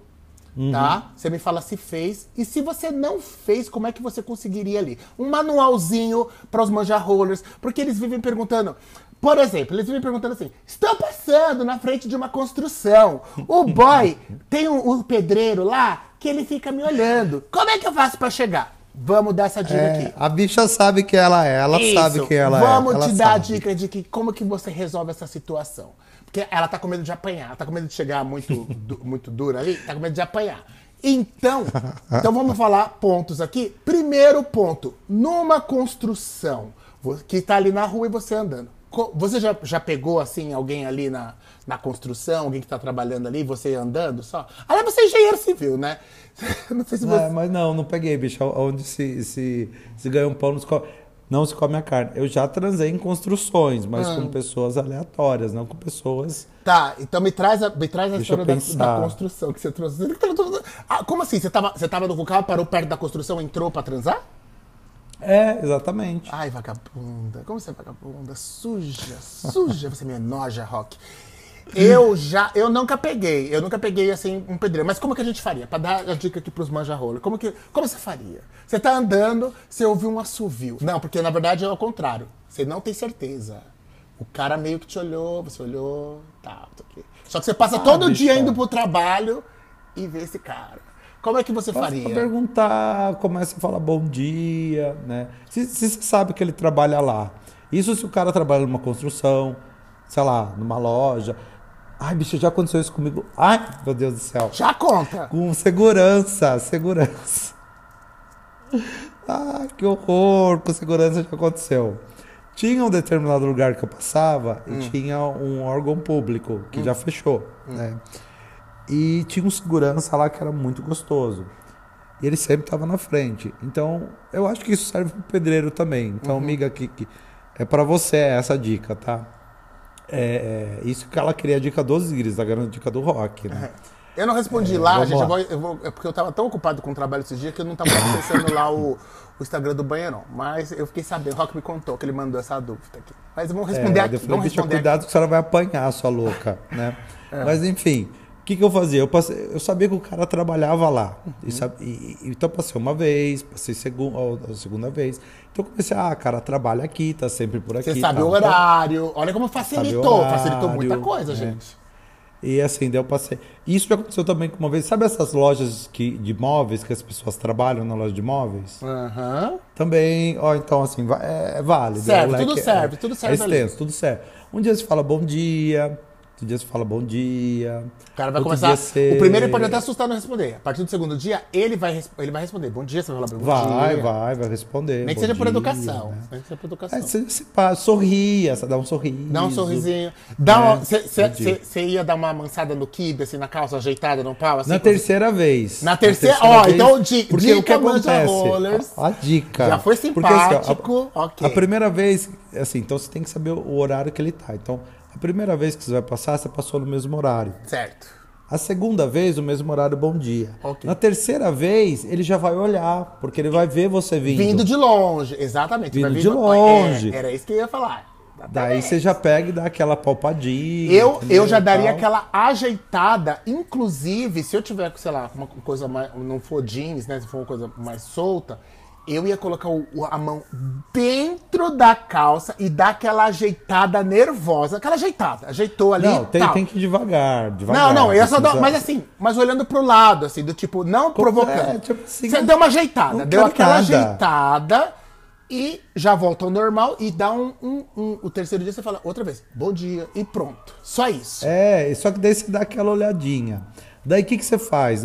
Speaker 1: tá? Você me fala se fez. E se você não fez, como é que você conseguiria ali? Um manualzinho para os manjarrollers, porque eles vivem perguntando. Por exemplo, eles vivem perguntando assim: estou passando na frente de uma construção. O boy tem um, um pedreiro lá que ele fica me olhando. Como é que eu faço para chegar? Vamos dar essa dica
Speaker 2: É,
Speaker 1: aqui.
Speaker 2: a bicha sabe quem ela é, ela
Speaker 1: Isso.
Speaker 2: sabe quem ela
Speaker 1: Vamos
Speaker 2: é. ela
Speaker 1: te dar a
Speaker 2: sabe.
Speaker 1: dica de que como que você resolve essa situação. Porque ela tá com medo de apanhar, ela tá com medo de chegar muito, du- muito dura ali, tá com medo de apanhar. Então, então vamos falar pontos aqui. Primeiro ponto, numa construção que tá ali na rua e você andando. Você já, já pegou assim alguém ali na, na construção, alguém que tá trabalhando ali, você andando só? Aliás, você é engenheiro civil, né? Não sei se você.
Speaker 2: É, mas não, não peguei, bicho. Onde se, se, se ganha um pão, não se, come, não se come a carne. Eu já transei em construções, mas
Speaker 1: Ah.
Speaker 2: com pessoas aleatórias, não com pessoas.
Speaker 1: Tá, então me traz a, me traz a
Speaker 2: Deixa
Speaker 1: história da, da construção que você trouxe. Ah, como assim? Você tava, você tava no carro, parou perto da construção, entrou pra transar?
Speaker 2: É, exatamente.
Speaker 1: Ai, vagabunda. Como você é vagabunda? Suja, suja. Você me enoja, Rock. Eu já, eu nunca peguei, eu nunca peguei assim um pedreiro. Mas como que a gente faria? Pra dar a dica aqui pros manja-rola. Como que, como você faria? Você tá andando, você ouviu um assovio. Não, porque na verdade é ao contrário. Você não tem certeza. O cara meio que te olhou, você olhou, tá, tô aqui. Só que você passa todo
Speaker 2: bicho,
Speaker 1: dia
Speaker 2: é.
Speaker 1: indo pro trabalho e vê esse cara. Como é que você
Speaker 2: Passa
Speaker 1: faria?
Speaker 2: perguntar, começa a falar bom dia, né? Se, se você sabe que ele trabalha lá. Isso se o cara trabalha numa construção, sei lá, numa loja. Ai, bicho, já aconteceu isso comigo. Ai, meu Deus do céu.
Speaker 1: Já conta.
Speaker 2: Com segurança, segurança. Ai, que horror, com segurança já aconteceu. Tinha um determinado lugar que eu passava e tinha um órgão público que já fechou, né? E tinha um segurança lá que era muito gostoso. E ele sempre estava na frente. Então, eu acho que isso serve pro pedreiro também. Então, amiga, que, que é para você essa dica, tá? É, é, isso que ela queria a dica dos ganhando a dica do rock, né?
Speaker 1: Eu não respondi lá,
Speaker 2: vamos
Speaker 1: gente.
Speaker 2: lá.
Speaker 1: Eu vou, eu vou- é porque eu tava tão ocupado com o trabalho esses dias que eu não tava acessando lá o, o Instagram do banheirão. Mas eu fiquei sabendo, o Rock me contou que ele mandou essa dúvida aqui. Mas vamos responder
Speaker 2: É,
Speaker 1: aqui.
Speaker 2: falei,
Speaker 1: Vamos responder
Speaker 2: cuidado
Speaker 1: aqui.
Speaker 2: que a senhora vai apanhar, sua louca, né? Mas enfim, o que, que eu fazia? Eu, passei- eu sabia que o cara trabalhava lá.
Speaker 1: Uhum.
Speaker 2: E e- então passei uma vez, passei segu- a segunda vez. Então eu comecei, ah, cara, trabalha aqui, tá sempre por aqui.
Speaker 1: Você sabe
Speaker 2: tal.
Speaker 1: o horário. Olha como facilitou.
Speaker 2: Sabe o
Speaker 1: facilitou muita
Speaker 2: horário,
Speaker 1: coisa,
Speaker 2: é.
Speaker 1: gente.
Speaker 2: E assim, daí eu passei. Isso já aconteceu também com uma vez. Sabe essas lojas que, de móveis que as pessoas trabalham na loja de móveis?
Speaker 1: Aham.
Speaker 2: Também, ó, então assim, é, é válido.
Speaker 1: Serve,
Speaker 2: leque
Speaker 1: tudo
Speaker 2: é-
Speaker 1: serve, tudo serve
Speaker 2: É extenso, tudo serve. Um dia você fala bom dia, outro dia você fala bom dia.
Speaker 1: O cara vai começar.
Speaker 2: você-
Speaker 1: O primeiro ele pode até assustar não responder. A partir do segundo dia, ele vai, ele vai responder. Bom dia, você vai falar bom
Speaker 2: Vai,
Speaker 1: dia.
Speaker 2: vai, vai responder.
Speaker 1: Nem que seja por
Speaker 2: dia,
Speaker 1: educação.
Speaker 2: né?
Speaker 1: Nem que seja por educação.
Speaker 2: Aí você, você pá, sorria, você dá um sorriso.
Speaker 1: Dá um sorrisinho. Dá uma-
Speaker 2: né?
Speaker 1: cê- Você ia dar uma amansada no kibe, assim, na calça ajeitada no pau? Assim,
Speaker 2: Na terceira vez.
Speaker 1: Na terceira- ó, então, di-
Speaker 2: porque
Speaker 1: dica
Speaker 2: o que acontece?
Speaker 1: rollers.
Speaker 2: A, a dica.
Speaker 1: Já foi
Speaker 2: Porque, assim, a-
Speaker 1: simpático, ok.
Speaker 2: A primeira vez, assim, então você tem que saber o horário que ele tá. Então, a primeira vez que você vai passar, você passou no mesmo horário.
Speaker 1: Certo.
Speaker 2: A segunda vez, o mesmo horário, bom dia.
Speaker 1: Ok.
Speaker 2: Na terceira vez, ele já vai olhar, porque ele vai ver você vindo.
Speaker 1: Vindo de longe, exatamente.
Speaker 2: Vindo de longe.
Speaker 1: É, era isso que eu ia falar.
Speaker 2: Daí você já pega e dá aquela palpadinha.
Speaker 1: Eu,
Speaker 2: entendeu?
Speaker 1: eu já daria aquela ajeitada, inclusive, se eu tiver, sei lá, uma coisa mais. Não for jeans, né? Se for uma coisa mais solta, eu ia colocar o- a mão dentro da calça e dar aquela ajeitada nervosa. Aquela ajeitada. Ajeitou ali.
Speaker 2: Não, tem, tem que ir devagar, devagar.
Speaker 1: Não, não, eu ia só dar.
Speaker 2: precisa-
Speaker 1: Mas assim, mas olhando pro lado, assim, do tipo, não provocando.
Speaker 2: é, tipo assim,
Speaker 1: Você deu uma ajeitada, deu aquela
Speaker 2: nada.
Speaker 1: ajeitada e já volta ao normal e dá um, um- um- O terceiro dia você fala outra vez, bom dia, e pronto. Só isso.
Speaker 2: É, só que daí você dá aquela olhadinha. Daí o que, que você faz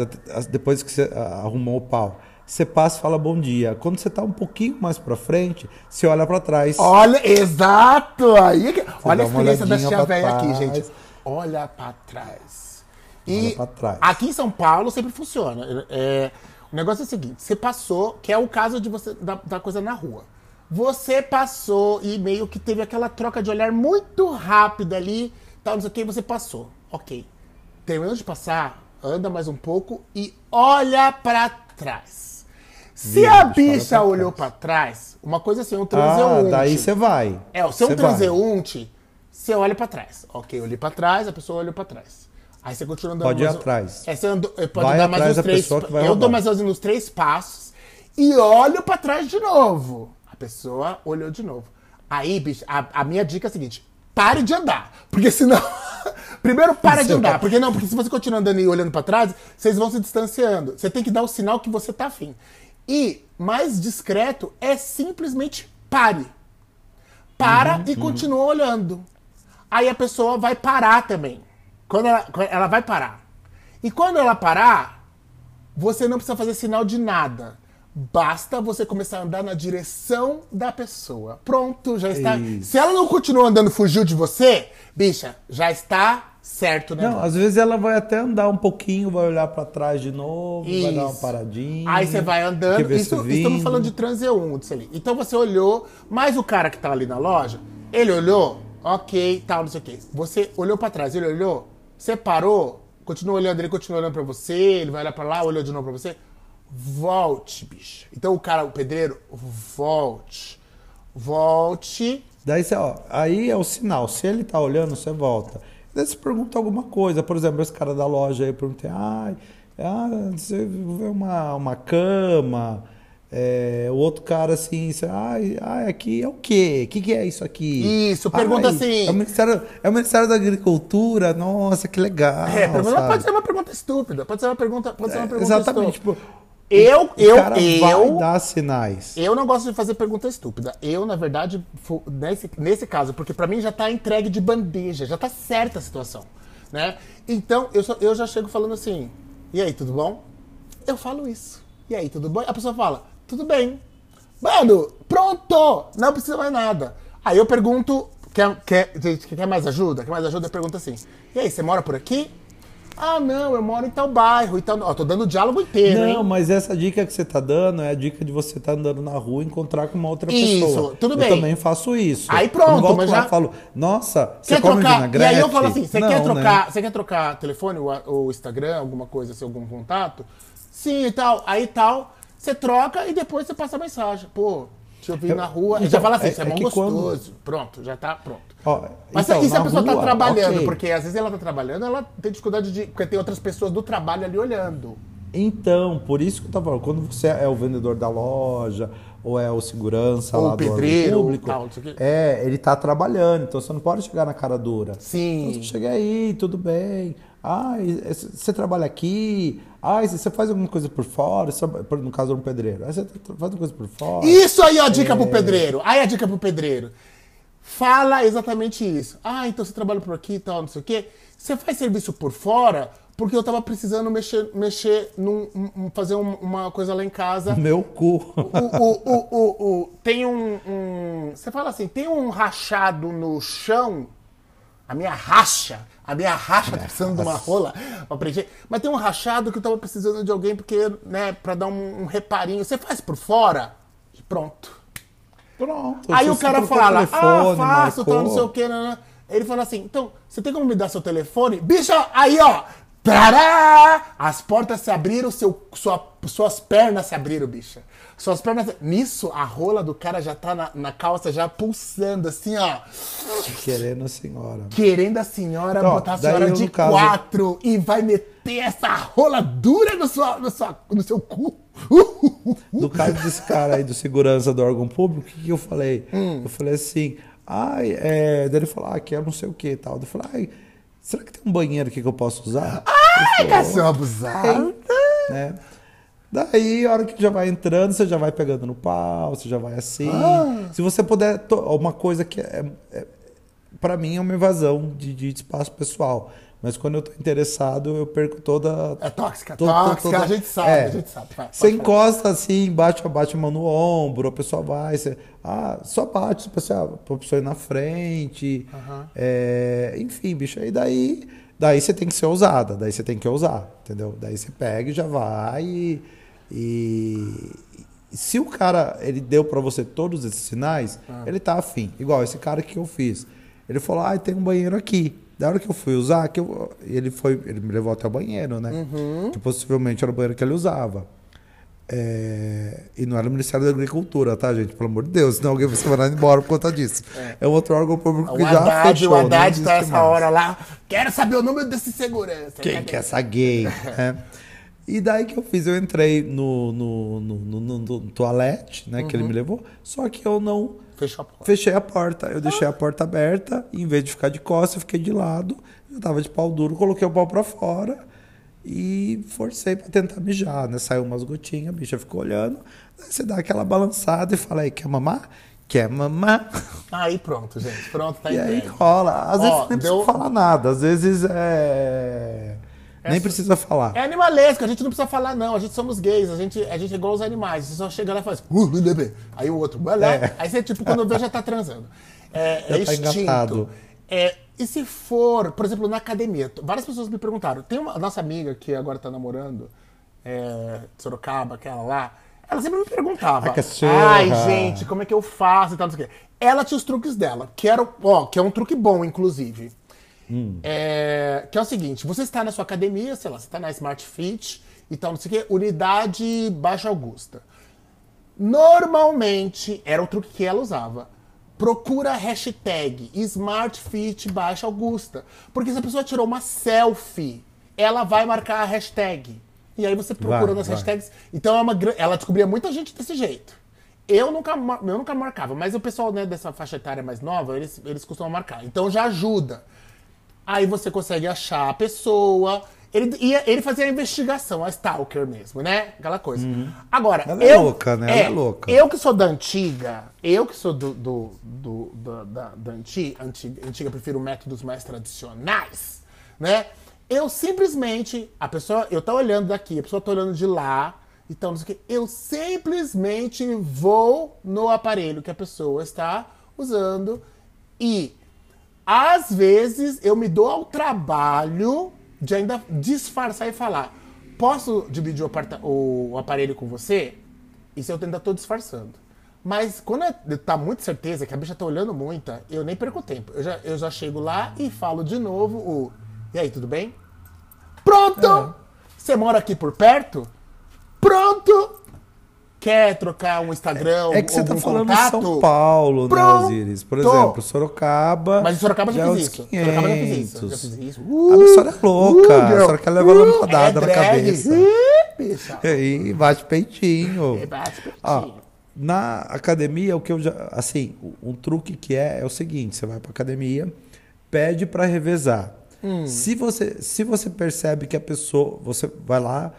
Speaker 2: depois que você ah, arrumou o pau? Você passa e fala bom dia. Quando você tá um pouquinho mais pra frente, você olha pra trás.
Speaker 1: Olha, exato! Aí, que- olha a experiência da tia velha aqui, gente. Olha pra trás. E
Speaker 2: Olha pra trás.
Speaker 1: aqui em São Paulo sempre funciona. É, o negócio é o seguinte: você passou, que é o caso de você da, da coisa na rua. Você passou e meio que teve aquela troca de olhar muito rápida ali, tal, não sei o que, você passou. Ok. Terminou de passar, anda mais um pouco e olha pra trás. Se a bicha olhou pra trás, uma coisa assim, um
Speaker 2: ah,
Speaker 1: transeunte.
Speaker 2: daí você vai.
Speaker 1: É, o seu
Speaker 2: Você vai.
Speaker 1: transeunte, você olha pra trás. Ok, eu olhei pra trás, a pessoa olhou pra trás. Aí você continua andando.
Speaker 2: Pode ir
Speaker 1: mais um-
Speaker 2: atrás.
Speaker 1: É, você andou, é, pode
Speaker 2: Vai
Speaker 1: dar mais uns três. eu
Speaker 2: roubar.
Speaker 1: dou mais ou menos uns três passos e olho pra trás de novo. A pessoa olhou de novo. Aí, bicho, a, a minha dica é a seguinte: pare de andar. Porque senão. Primeiro, para de andar. Porque não, porque se você continuar andando e olhando pra trás, vocês vão se distanciando. Você tem que dar o sinal que você tá afim. E mais discreto é simplesmente pare. Para e continua olhando. Aí a pessoa vai parar também. Quando ela, ela vai parar. E quando ela parar, você não precisa fazer sinal de nada. Basta você começar a andar na direção da pessoa. Pronto, já está. Se ela não continua andando, fugiu de você, bicha, já está certo, né?
Speaker 2: Não, às vezes ela vai até andar um pouquinho, vai olhar pra trás de novo, vai dar uma
Speaker 1: Isso.
Speaker 2: paradinha.
Speaker 1: Aí você vai andando. Isso, estamos falando de transeuntes ali. Então você olhou, mas o cara que tá ali na loja, ele olhou, ok, tal, não sei o quê. Você olhou pra trás, ele olhou, você parou, continua olhando, ele continua olhando pra você, ele vai olhar pra lá, olhou de novo pra você. Volte, bicha. Então o cara, o pedreiro, volte. Volte.
Speaker 2: Daí você, ó, aí é o sinal. Se ele tá olhando, você volta. Daí você pergunta alguma coisa. Por exemplo, esse cara da loja aí, eu perguntei, ai, ah, você vê uma, uma cama. É, o outro cara assim, ai, ai, aqui é o quê? O que, que é isso aqui?
Speaker 1: Isso, pergunta assim.
Speaker 2: É o, Ministério, é o Ministério da Agricultura, nossa, que legal.
Speaker 1: É,
Speaker 2: sabe?
Speaker 1: pode ser uma pergunta estúpida. Pode ser uma pergunta, pode ser uma
Speaker 2: É,
Speaker 1: pergunta
Speaker 2: exatamente,
Speaker 1: estúpida.
Speaker 2: tipo,
Speaker 1: eu,
Speaker 2: o
Speaker 1: eu,
Speaker 2: cara vai
Speaker 1: eu,
Speaker 2: dar sinais.
Speaker 1: Eu não gosto de fazer pergunta estúpida. Eu, na verdade, nesse, nesse caso, porque pra mim já tá entregue de bandeja, já tá certa a situação, né? Então, eu, só- eu já chego falando assim, e aí, tudo bom? Eu falo isso. E aí, tudo bom? A pessoa fala, tudo bem. Mano, pronto! Não precisa mais nada. Aí eu pergunto, quer, quer, gente, quer mais ajuda? Quer mais ajuda? Eu pergunto assim, e aí, você mora por aqui? Ah, não, eu moro em tal bairro e tal. Ó, tô dando o diálogo inteiro,
Speaker 2: Não,
Speaker 1: hein?
Speaker 2: mas essa dica que você tá dando é a dica de você estar andando na rua e encontrar com uma outra
Speaker 1: Isso,
Speaker 2: pessoa.
Speaker 1: tudo
Speaker 2: eu
Speaker 1: bem.
Speaker 2: também faço isso.
Speaker 1: Aí
Speaker 2: Eu
Speaker 1: pronto,
Speaker 2: volto
Speaker 1: mas
Speaker 2: lá
Speaker 1: já-
Speaker 2: e falo, nossa, você
Speaker 1: Quer
Speaker 2: come
Speaker 1: trocar? E
Speaker 2: vinagrete?
Speaker 1: aí eu falo assim, você
Speaker 2: Não,
Speaker 1: quer
Speaker 2: né?
Speaker 1: trocar, você quer trocar telefone ou, ou Instagram, alguma coisa, assim, algum contato? Sim e tal. Aí tal, você troca e depois você passa a mensagem. Pô, deixa eu vir na rua.
Speaker 2: então,
Speaker 1: já fala assim,
Speaker 2: é-
Speaker 1: você é,
Speaker 2: é que
Speaker 1: gostoso. Pronto, já tá pronto.
Speaker 2: Ó,
Speaker 1: Mas
Speaker 2: então,
Speaker 1: e se a pessoa tá
Speaker 2: rua,
Speaker 1: trabalhando?
Speaker 2: ok.
Speaker 1: Porque às vezes ela tá trabalhando, ela tem dificuldade de. Porque tem outras pessoas do trabalho ali olhando.
Speaker 2: Então, por isso que eu tava falando, quando você é o vendedor da loja, ou é o segurança
Speaker 1: Ou
Speaker 2: lá
Speaker 1: o
Speaker 2: do
Speaker 1: pedreiro,
Speaker 2: público,
Speaker 1: tal, não sei o quê.
Speaker 2: é, ele tá trabalhando, então você não pode chegar na cara dura.
Speaker 1: Sim.
Speaker 2: Então, você chega aí, tudo bem. Ai, você trabalha aqui? Ai, você faz alguma coisa por fora? No caso, um pedreiro. Aí você faz alguma coisa por fora?
Speaker 1: Isso aí é a dica
Speaker 2: É.
Speaker 1: pro pedreiro. Aí a dica pro pedreiro. Fala exatamente isso. Ah, então você trabalha por aqui e tal, não sei o quê. Você faz serviço por fora porque eu tava precisando mexer, mexer num, um- fazer um- uma coisa lá em casa.
Speaker 2: Meu cu.
Speaker 1: O, o, o, o, o- tem um, um- Você fala assim, tem um rachado no chão. A minha racha. A minha racha tá precisando de uma rola pra preencher. Mas tem um rachado que eu tava precisando de alguém porque, né, pra dar um, um reparinho. Você faz por fora? E pronto.
Speaker 2: Pronto.
Speaker 1: Aí o cara fala, ah,
Speaker 2: telefone,
Speaker 1: faço, tal, não sei o que, né? Ele fala assim, então, você tem como me dar seu telefone? Bicha, aí ó, tará! As portas se abriram, seu, sua- suas pernas se abriram, bicha. Suas pernas... Nisso, a rola do cara já tá na, na calça, já pulsando, assim, ó.
Speaker 2: Querendo a senhora.
Speaker 1: Querendo a senhora
Speaker 2: Então,
Speaker 1: botar a senhora
Speaker 2: eu,
Speaker 1: de
Speaker 2: caso-
Speaker 1: quatro e vai meter essa rola dura no, sua, no, sua, no seu cu.
Speaker 2: No caso desse cara aí do segurança do órgão público, o que, que eu falei?
Speaker 1: Hum.
Speaker 2: Eu falei assim, ai, é... daí ele falou, ah, que é não sei o que e tal. Eu falei, ai, será que tem um banheiro aqui que eu posso usar?
Speaker 1: Ai, cação abusado.
Speaker 2: né? Daí, a hora que já vai entrando, você já vai pegando no pau, você já vai assim.
Speaker 1: Ah.
Speaker 2: Se você puder, uma coisa que é, é para mim é uma invasão de, de espaço pessoal. Mas quando eu tô interessado, eu perco toda.
Speaker 1: É tóxica, tóxica,
Speaker 2: toda-
Speaker 1: a gente sabe,
Speaker 2: É.
Speaker 1: a gente sabe. Vai,
Speaker 2: Você
Speaker 1: falar.
Speaker 2: encosta assim, bate, bate a mão no ombro, a pessoa vai, você, ah, só bate, pra pessoa, pra pessoa ir na frente. É, enfim, bicho, aí daí, daí você tem que ser ousada, daí você tem que ousar, entendeu? Daí você pega e já vai e, e- se o cara, ele deu pra você todos esses sinais, ele tá afim. Igual esse cara que eu fiz. Ele falou, ah, tem um banheiro aqui. Da hora que eu fui usar, que eu, ele foi, ele me levou até o banheiro, né? Que possivelmente era o banheiro que ele usava. É, e não era o Ministério da Agricultura, tá, gente? Pelo amor de Deus, senão alguém vai ser mandado embora por conta disso. É, um outro órgão público
Speaker 1: O
Speaker 2: que já
Speaker 1: Haddad,
Speaker 2: fechou.
Speaker 1: o
Speaker 2: não
Speaker 1: Haddad tá essa
Speaker 2: mais.
Speaker 1: hora lá. Quero saber o número desse segurança.
Speaker 2: Quem que é essa gay? É. E daí que eu fiz? Eu entrei no, no, no, no- no- no toalete, né? Que ele me levou, só que eu não
Speaker 1: Fechou a porta.
Speaker 2: fechei a porta. Eu deixei a porta aberta, em vez de ficar de costas, eu fiquei de lado. Eu tava de pau duro, coloquei o pau pra fora e forcei pra tentar mijar, né? Saiu umas gotinhas, a bicha ficou olhando. Daí você dá aquela balançada e fala aí, quer mamar? Quer mamar?
Speaker 1: Aí pronto, gente. Pronto, tá
Speaker 2: E aí rola. Às
Speaker 1: Ó,
Speaker 2: vezes nem
Speaker 1: deu-
Speaker 2: precisa falar nada. Às vezes é. Nem precisa falar.
Speaker 1: É animalesco, a gente não precisa falar, não. A gente somos gays, a gente, a gente é igual os animais. Você só chega lá e faz. "Uh, bebê". Aí o outro, vai lá.
Speaker 2: É.
Speaker 1: Aí você, tipo, quando vê, já tá transando. É, é
Speaker 2: Já tá
Speaker 1: instinto.
Speaker 2: engatado.
Speaker 1: É, e se for, por exemplo, na academia? Várias pessoas me perguntaram. Tem uma nossa amiga que agora tá namorando, é, Sorocaba, aquela lá. Ela sempre me perguntava. Ai, gente, como é que eu faço e tal, não sei o quê. Ela tinha os truques dela, que, era, ó, que é um truque bom, inclusive. É, que é o seguinte, você está na sua academia, sei lá, você está na Smart Fit e tal, não sei o quê, unidade Baixa Augusta. Normalmente, era o truque que ela usava. Procura a hashtag Smart Fit Baixa Augusta. Porque se a pessoa tirou uma selfie, ela vai marcar a hashtag. E aí você procura
Speaker 2: Vai,
Speaker 1: nas
Speaker 2: vai.
Speaker 1: hashtags. Então é uma, ela descobria muita gente desse jeito. Eu nunca, eu nunca marcava, mas o pessoal né, dessa faixa etária mais nova, eles, eles costumam marcar. Então já ajuda. Aí você consegue achar a pessoa. Ele, ia- ele fazia a investigação, a stalker mesmo, né? Aquela coisa. Agora,
Speaker 2: Ela é
Speaker 1: eu,
Speaker 2: louca, né? Ela é louca.
Speaker 1: Eu que sou da antiga, eu que sou do, do, do- da, da, da anti- antiga, antiga, prefiro métodos mais tradicionais, né? Eu simplesmente, a pessoa, eu tô olhando daqui, a pessoa tá olhando de lá, então não sei o que, eu simplesmente vou no aparelho que a pessoa está usando e às vezes eu me dou ao trabalho de ainda disfarçar e falar: posso dividir o, o aparelho com você? Isso eu ainda tô disfarçando. Mas quando eu- tá muito certeza que a bicha tá olhando muito, eu nem perco tempo. Eu já, eu já chego lá e falo de novo o. E aí, tudo bem? Pronto! Você mora aqui por perto? Pronto! Quer trocar um Instagram?
Speaker 2: É que você tá falando
Speaker 1: contato?
Speaker 2: São Paulo, né,
Speaker 1: Pronto!
Speaker 2: Osiris? Por exemplo, Sorocaba.
Speaker 1: Mas em Sorocaba já,
Speaker 2: é
Speaker 1: fiz isso. Sorocaba já fiz
Speaker 2: 500.
Speaker 1: isso. Já fiz isso.
Speaker 2: A pessoa é louca. a
Speaker 1: girl.
Speaker 2: senhora quer levar
Speaker 1: Uh,
Speaker 2: rodada
Speaker 1: é
Speaker 2: na cabeça.
Speaker 1: Bicha.
Speaker 2: E bate peitinho.
Speaker 1: É, bate peitinho.
Speaker 2: Ó, na academia, o que eu já. Assim, um truque que é é o seguinte: você vai pra academia, pede pra revezar.
Speaker 1: Hum.
Speaker 2: Se, você, se você percebe que a pessoa. Você vai lá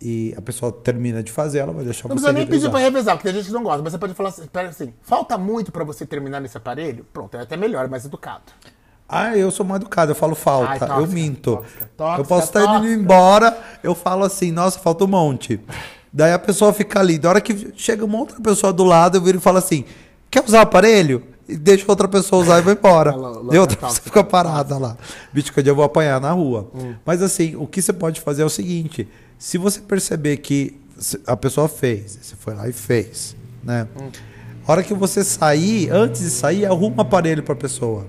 Speaker 2: e a pessoa termina de fazer, ela vai deixar
Speaker 1: Não
Speaker 2: você
Speaker 1: precisa nem pedir pra revezar, porque tem gente que não gosta. Mas você pode falar assim, assim, falta muito pra você terminar nesse aparelho? Pronto, é até melhor, é mais educado.
Speaker 2: Ah, eu sou mal educado, eu falo falta,
Speaker 1: Ai,
Speaker 2: eu
Speaker 1: tóxica,
Speaker 2: minto.
Speaker 1: tóxica, tóxica,
Speaker 2: eu posso estar indo embora, eu falo assim, nossa, falta um monte. Daí a pessoa fica ali. Da hora que chega uma outra pessoa do lado, eu viro e falo assim: quer usar o aparelho? E deixa outra pessoa usar e vai embora. E outra
Speaker 1: é tóxica,
Speaker 2: pessoa fica parada lá. Bicho, que eu vou apanhar na rua.
Speaker 1: Hum.
Speaker 2: Mas assim, o que você pode fazer é o seguinte: se você perceber que a pessoa fez, você foi lá e fez, né?
Speaker 1: Hum.
Speaker 2: A hora que você sair, antes de sair, arruma um aparelho pra pessoa.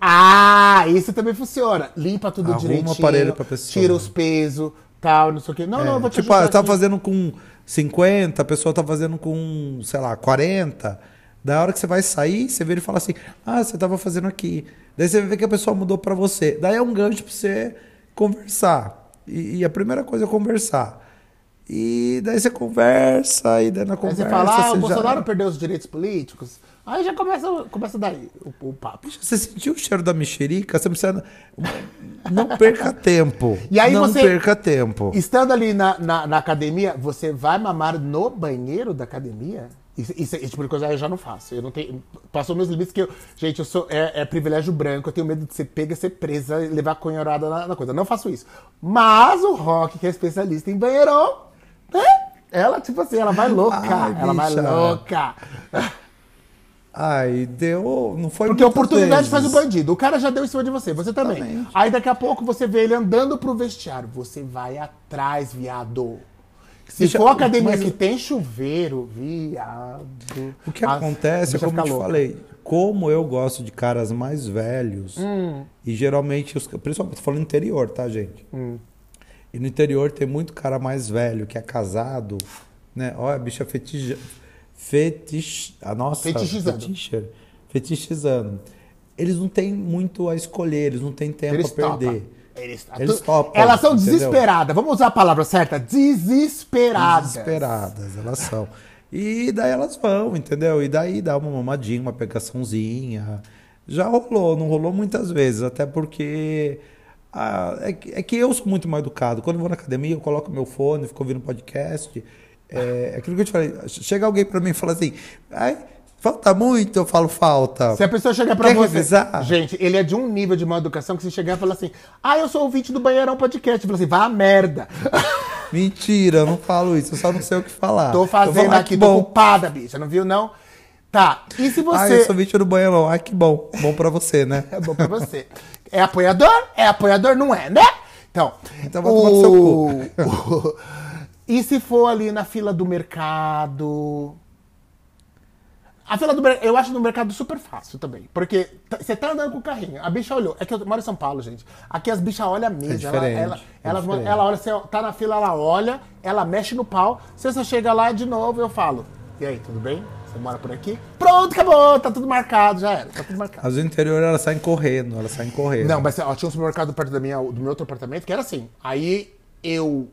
Speaker 1: Ah, isso também funciona. Limpa tudo
Speaker 2: Arruma o
Speaker 1: direitinho.
Speaker 2: aparelho pra pessoa.
Speaker 1: Tira os pesos, tal, não sei o quê. Não, não, eu vou te
Speaker 2: tipo, ah, você tá fazendo com 50, a pessoa tá fazendo com, sei lá, 40. Da hora que você vai sair, você vira e fala assim: Ah, você tava fazendo aqui. Daí você vê que a pessoa mudou pra você. Daí é um gancho pra você conversar. E, e a primeira coisa é conversar. E daí você conversa, e daí na
Speaker 1: Aí
Speaker 2: conversa.
Speaker 1: você fala, ah, o Bolsonaro
Speaker 2: já...
Speaker 1: perdeu os direitos políticos. Aí já começa, começa daí o, o papo.
Speaker 2: Você sentiu o cheiro da mexerica? Você precisa. Não perca tempo.
Speaker 1: E aí
Speaker 2: não
Speaker 1: você-
Speaker 2: perca tempo.
Speaker 1: Estando ali na, na, na academia, você vai mamar no banheiro da academia? Isso, isso, esse tipo de coisa eu já não faço. Eu não tenho. Passou meus limites que eu. Gente, eu sou. É, é privilégio branco, eu tenho medo de ser pega, ser presa e levar cunhorada na, na coisa. Não faço isso. Mas o Rock, que é especialista em banheiro, né? Ela, tipo assim, ela vai louca.
Speaker 2: Ai,
Speaker 1: ela vai louca.
Speaker 2: Ai, deu. Não foi
Speaker 1: Porque a oportunidade
Speaker 2: vezes.
Speaker 1: faz o bandido. O cara já deu em cima de você, você também.
Speaker 2: Exatamente.
Speaker 1: Aí daqui a pouco você vê ele andando pro vestiário. Você vai atrás, viado. Se
Speaker 2: Bicha,
Speaker 1: for academia
Speaker 2: mas-
Speaker 1: que tem chuveiro, viado.
Speaker 2: O que acontece é como eu te
Speaker 1: louca.
Speaker 2: falei, como eu gosto de caras mais velhos,
Speaker 1: Hum.
Speaker 2: e geralmente, os, principalmente falando interior, tá, gente?
Speaker 1: Hum.
Speaker 2: E no interior tem muito cara mais velho que é casado, né? Olha, a bicha fetija, fetich, a nossa,
Speaker 1: Fetichizando.
Speaker 2: fetisher, fetichizando. Eles não têm muito a escolher, eles não têm tempo
Speaker 1: Eles
Speaker 2: a perder.
Speaker 1: topam. Eles,
Speaker 2: Eles topam,
Speaker 1: Elas são
Speaker 2: entendeu?
Speaker 1: desesperadas. Vamos usar a palavra certa? Desesperadas.
Speaker 2: Desesperadas, elas são. E daí elas vão, entendeu? E daí dá uma mamadinha, uma pegaçãozinha. Já rolou, não rolou muitas vezes, até porque ah, é, que, é que eu sou muito mal educado. Quando eu vou na academia, eu coloco meu fone, fico ouvindo podcast. É, é aquilo que eu te falei. Chega alguém pra mim e fala assim: Ai, Falta muito, eu falo falta.
Speaker 1: Se a pessoa chegar pra
Speaker 2: Quer
Speaker 1: você.
Speaker 2: revisar?
Speaker 1: Gente, ele é de um nível de má educação que se chegar e falar assim: Ah, eu sou ouvinte do Banheirão Podcast. Eu falo assim: vá a merda.
Speaker 2: Mentira, eu não falo isso, eu só não sei o que falar.
Speaker 1: Tô fazendo
Speaker 2: falo, "Ah,
Speaker 1: aqui,
Speaker 2: que
Speaker 1: tô
Speaker 2: bom.
Speaker 1: ocupada, bicha. Não viu, não? Tá. E se
Speaker 2: Ah, eu
Speaker 1: você.
Speaker 2: sou vídeo do banheiro. Ai, que bom. Bom pra você, né?
Speaker 1: É bom pra você. É apoiador? É apoiador? Não é, né? Então.
Speaker 2: Então vai tomar no seu
Speaker 1: o... E se for ali na fila do mercado? A fila do mercado, eu acho no mercado super fácil também. Porque tá- você tá andando com o carrinho, a bicha olhou. É que eu moro em São Paulo, gente. Aqui as bichas olham mesmo. ela,
Speaker 2: diferente,
Speaker 1: ela,
Speaker 2: é
Speaker 1: ela, ela olha, você tá na fila, ela olha, ela mexe no pau. Se você chega lá de novo, eu falo. E aí, tudo bem? Você mora por aqui? Pronto, acabou, tá tudo marcado, já era. Tá tudo marcado.
Speaker 2: As do interior, elas saem correndo, elas saem correndo.
Speaker 1: Não, mas ó, tinha um supermercado perto da minha, do meu outro apartamento que era assim. Aí eu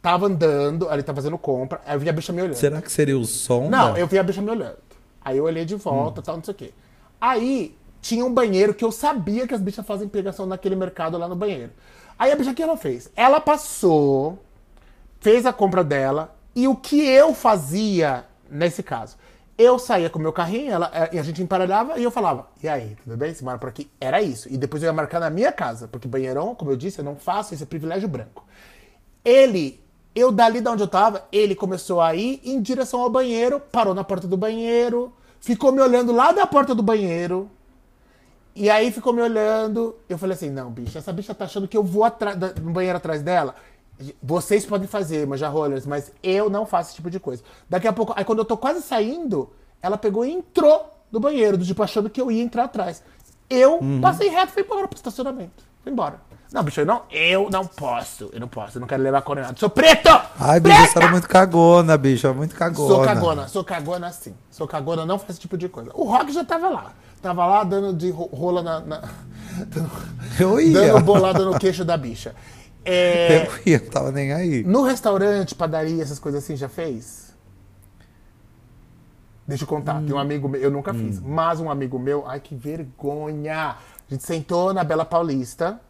Speaker 1: tava andando, ele tava fazendo compra, aí eu vi a bicha me olhando.
Speaker 2: Será que seria o som?
Speaker 1: Não, eu vi a bicha me olhando. Aí eu olhei de volta, tal, não sei o quê. Aí tinha um banheiro que eu sabia que as bichas fazem pegação naquele mercado lá no banheiro. Aí a bicha que ela fez? Ela passou, fez a compra dela, e o que eu fazia nesse caso? Eu saía com o meu carrinho, ela, eh, e a gente emparelhava e eu falava, e aí, tudo bem? Você mora por aqui? Era isso. E depois eu ia marcar na minha casa, porque banheirão, como eu disse, eu não faço, isso é privilégio branco. Ele, eu dali de onde eu tava, ele começou a ir em direção ao banheiro, parou na porta do banheiro, ficou me olhando lá da porta do banheiro. E aí ficou me olhando. Eu falei assim: não, bicho, essa bicha tá achando que eu vou no banheiro atrás dela. Vocês podem fazer, mas já rollers, mas eu não faço esse tipo de coisa. Daqui a pouco, aí quando eu tô quase saindo, ela pegou e entrou no banheiro, do tipo, achando que eu ia entrar atrás. Eu passei reto e fui embora pro estacionamento. Fui embora. Não, bicho, eu não, eu não posso. Eu não posso, eu não quero levar coronado. Sou preto!
Speaker 2: Ai, bicho,
Speaker 1: Preta!
Speaker 2: você era muito cagona, bicho. era Muito cagona.
Speaker 1: Sou cagona, sou cagona sim. Sou cagona, não faz esse tipo de coisa. O Rock já tava lá. Tava lá dando de ro- rola na. na- dando,
Speaker 2: Eu ia.
Speaker 1: dando bolada no queixo da bicha. É,
Speaker 2: Eu ia, não tava nem aí.
Speaker 1: no restaurante, padaria, essas coisas assim, já fez? Deixa eu contar. Tem um amigo meu, eu nunca fiz, mas um amigo meu, ai que vergonha. A gente sentou na Bela Paulista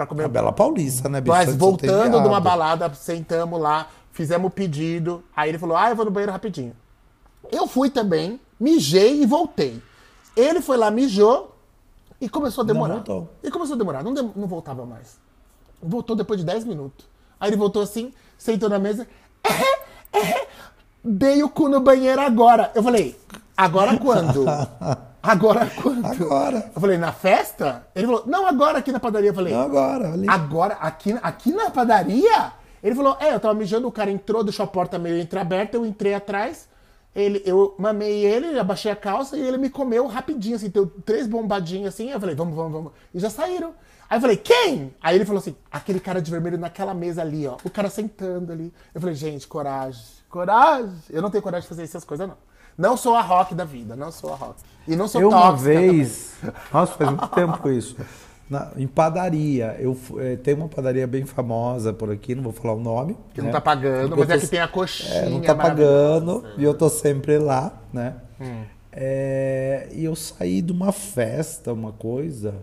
Speaker 1: pra comer
Speaker 2: A Bela Paulista, né, bicho? de
Speaker 1: voltando de uma balada, sentamos lá, fizemos o pedido. Aí ele falou: Ah, eu vou no banheiro rapidinho. Eu fui também, mijei e voltei. Ele foi lá, mijou e começou a demorar.
Speaker 2: voltou.
Speaker 1: E começou a demorar, não, dem- não voltava mais. Voltou depois de 10 minutos. Aí ele voltou assim, sentou na mesa. "É, é, dei o cu no banheiro agora. Eu falei, agora quando? Agora quando?
Speaker 2: Agora.
Speaker 1: Eu falei, na festa? Ele falou, não, agora aqui na padaria. Eu falei,
Speaker 2: Não, agora, ali.
Speaker 1: Agora, aqui, aqui na padaria? Ele falou, é, eu tava mijando, o cara entrou, deixou a porta meio entreaberta, eu entrei atrás, ele, eu mamei ele, abaixei a calça e ele me comeu rapidinho, assim, deu três bombadinhas assim, eu falei, vamos, vamos, vamos. E já saíram. Aí eu falei, quem? Aí ele falou assim, aquele cara de vermelho naquela mesa ali, ó, o cara sentando ali. Eu falei, gente, coragem, coragem. Eu não tenho coragem de fazer essas coisas, não. Não sou a rock da vida, não sou a rock. E não sou
Speaker 2: Eu uma
Speaker 1: tóxica também.
Speaker 2: vez, nossa, faz muito tempo isso. Na- em padaria, eu eh, tem uma padaria bem famosa por aqui, não vou falar o nome.
Speaker 1: Que não
Speaker 2: né?
Speaker 1: tá pagando,
Speaker 2: Porque
Speaker 1: mas
Speaker 2: eu
Speaker 1: é
Speaker 2: tô-
Speaker 1: que tem a coxinha
Speaker 2: É, não tá pagando e eu tô sempre lá, né?
Speaker 1: Hum.
Speaker 2: É, e eu saí de uma festa, uma coisa.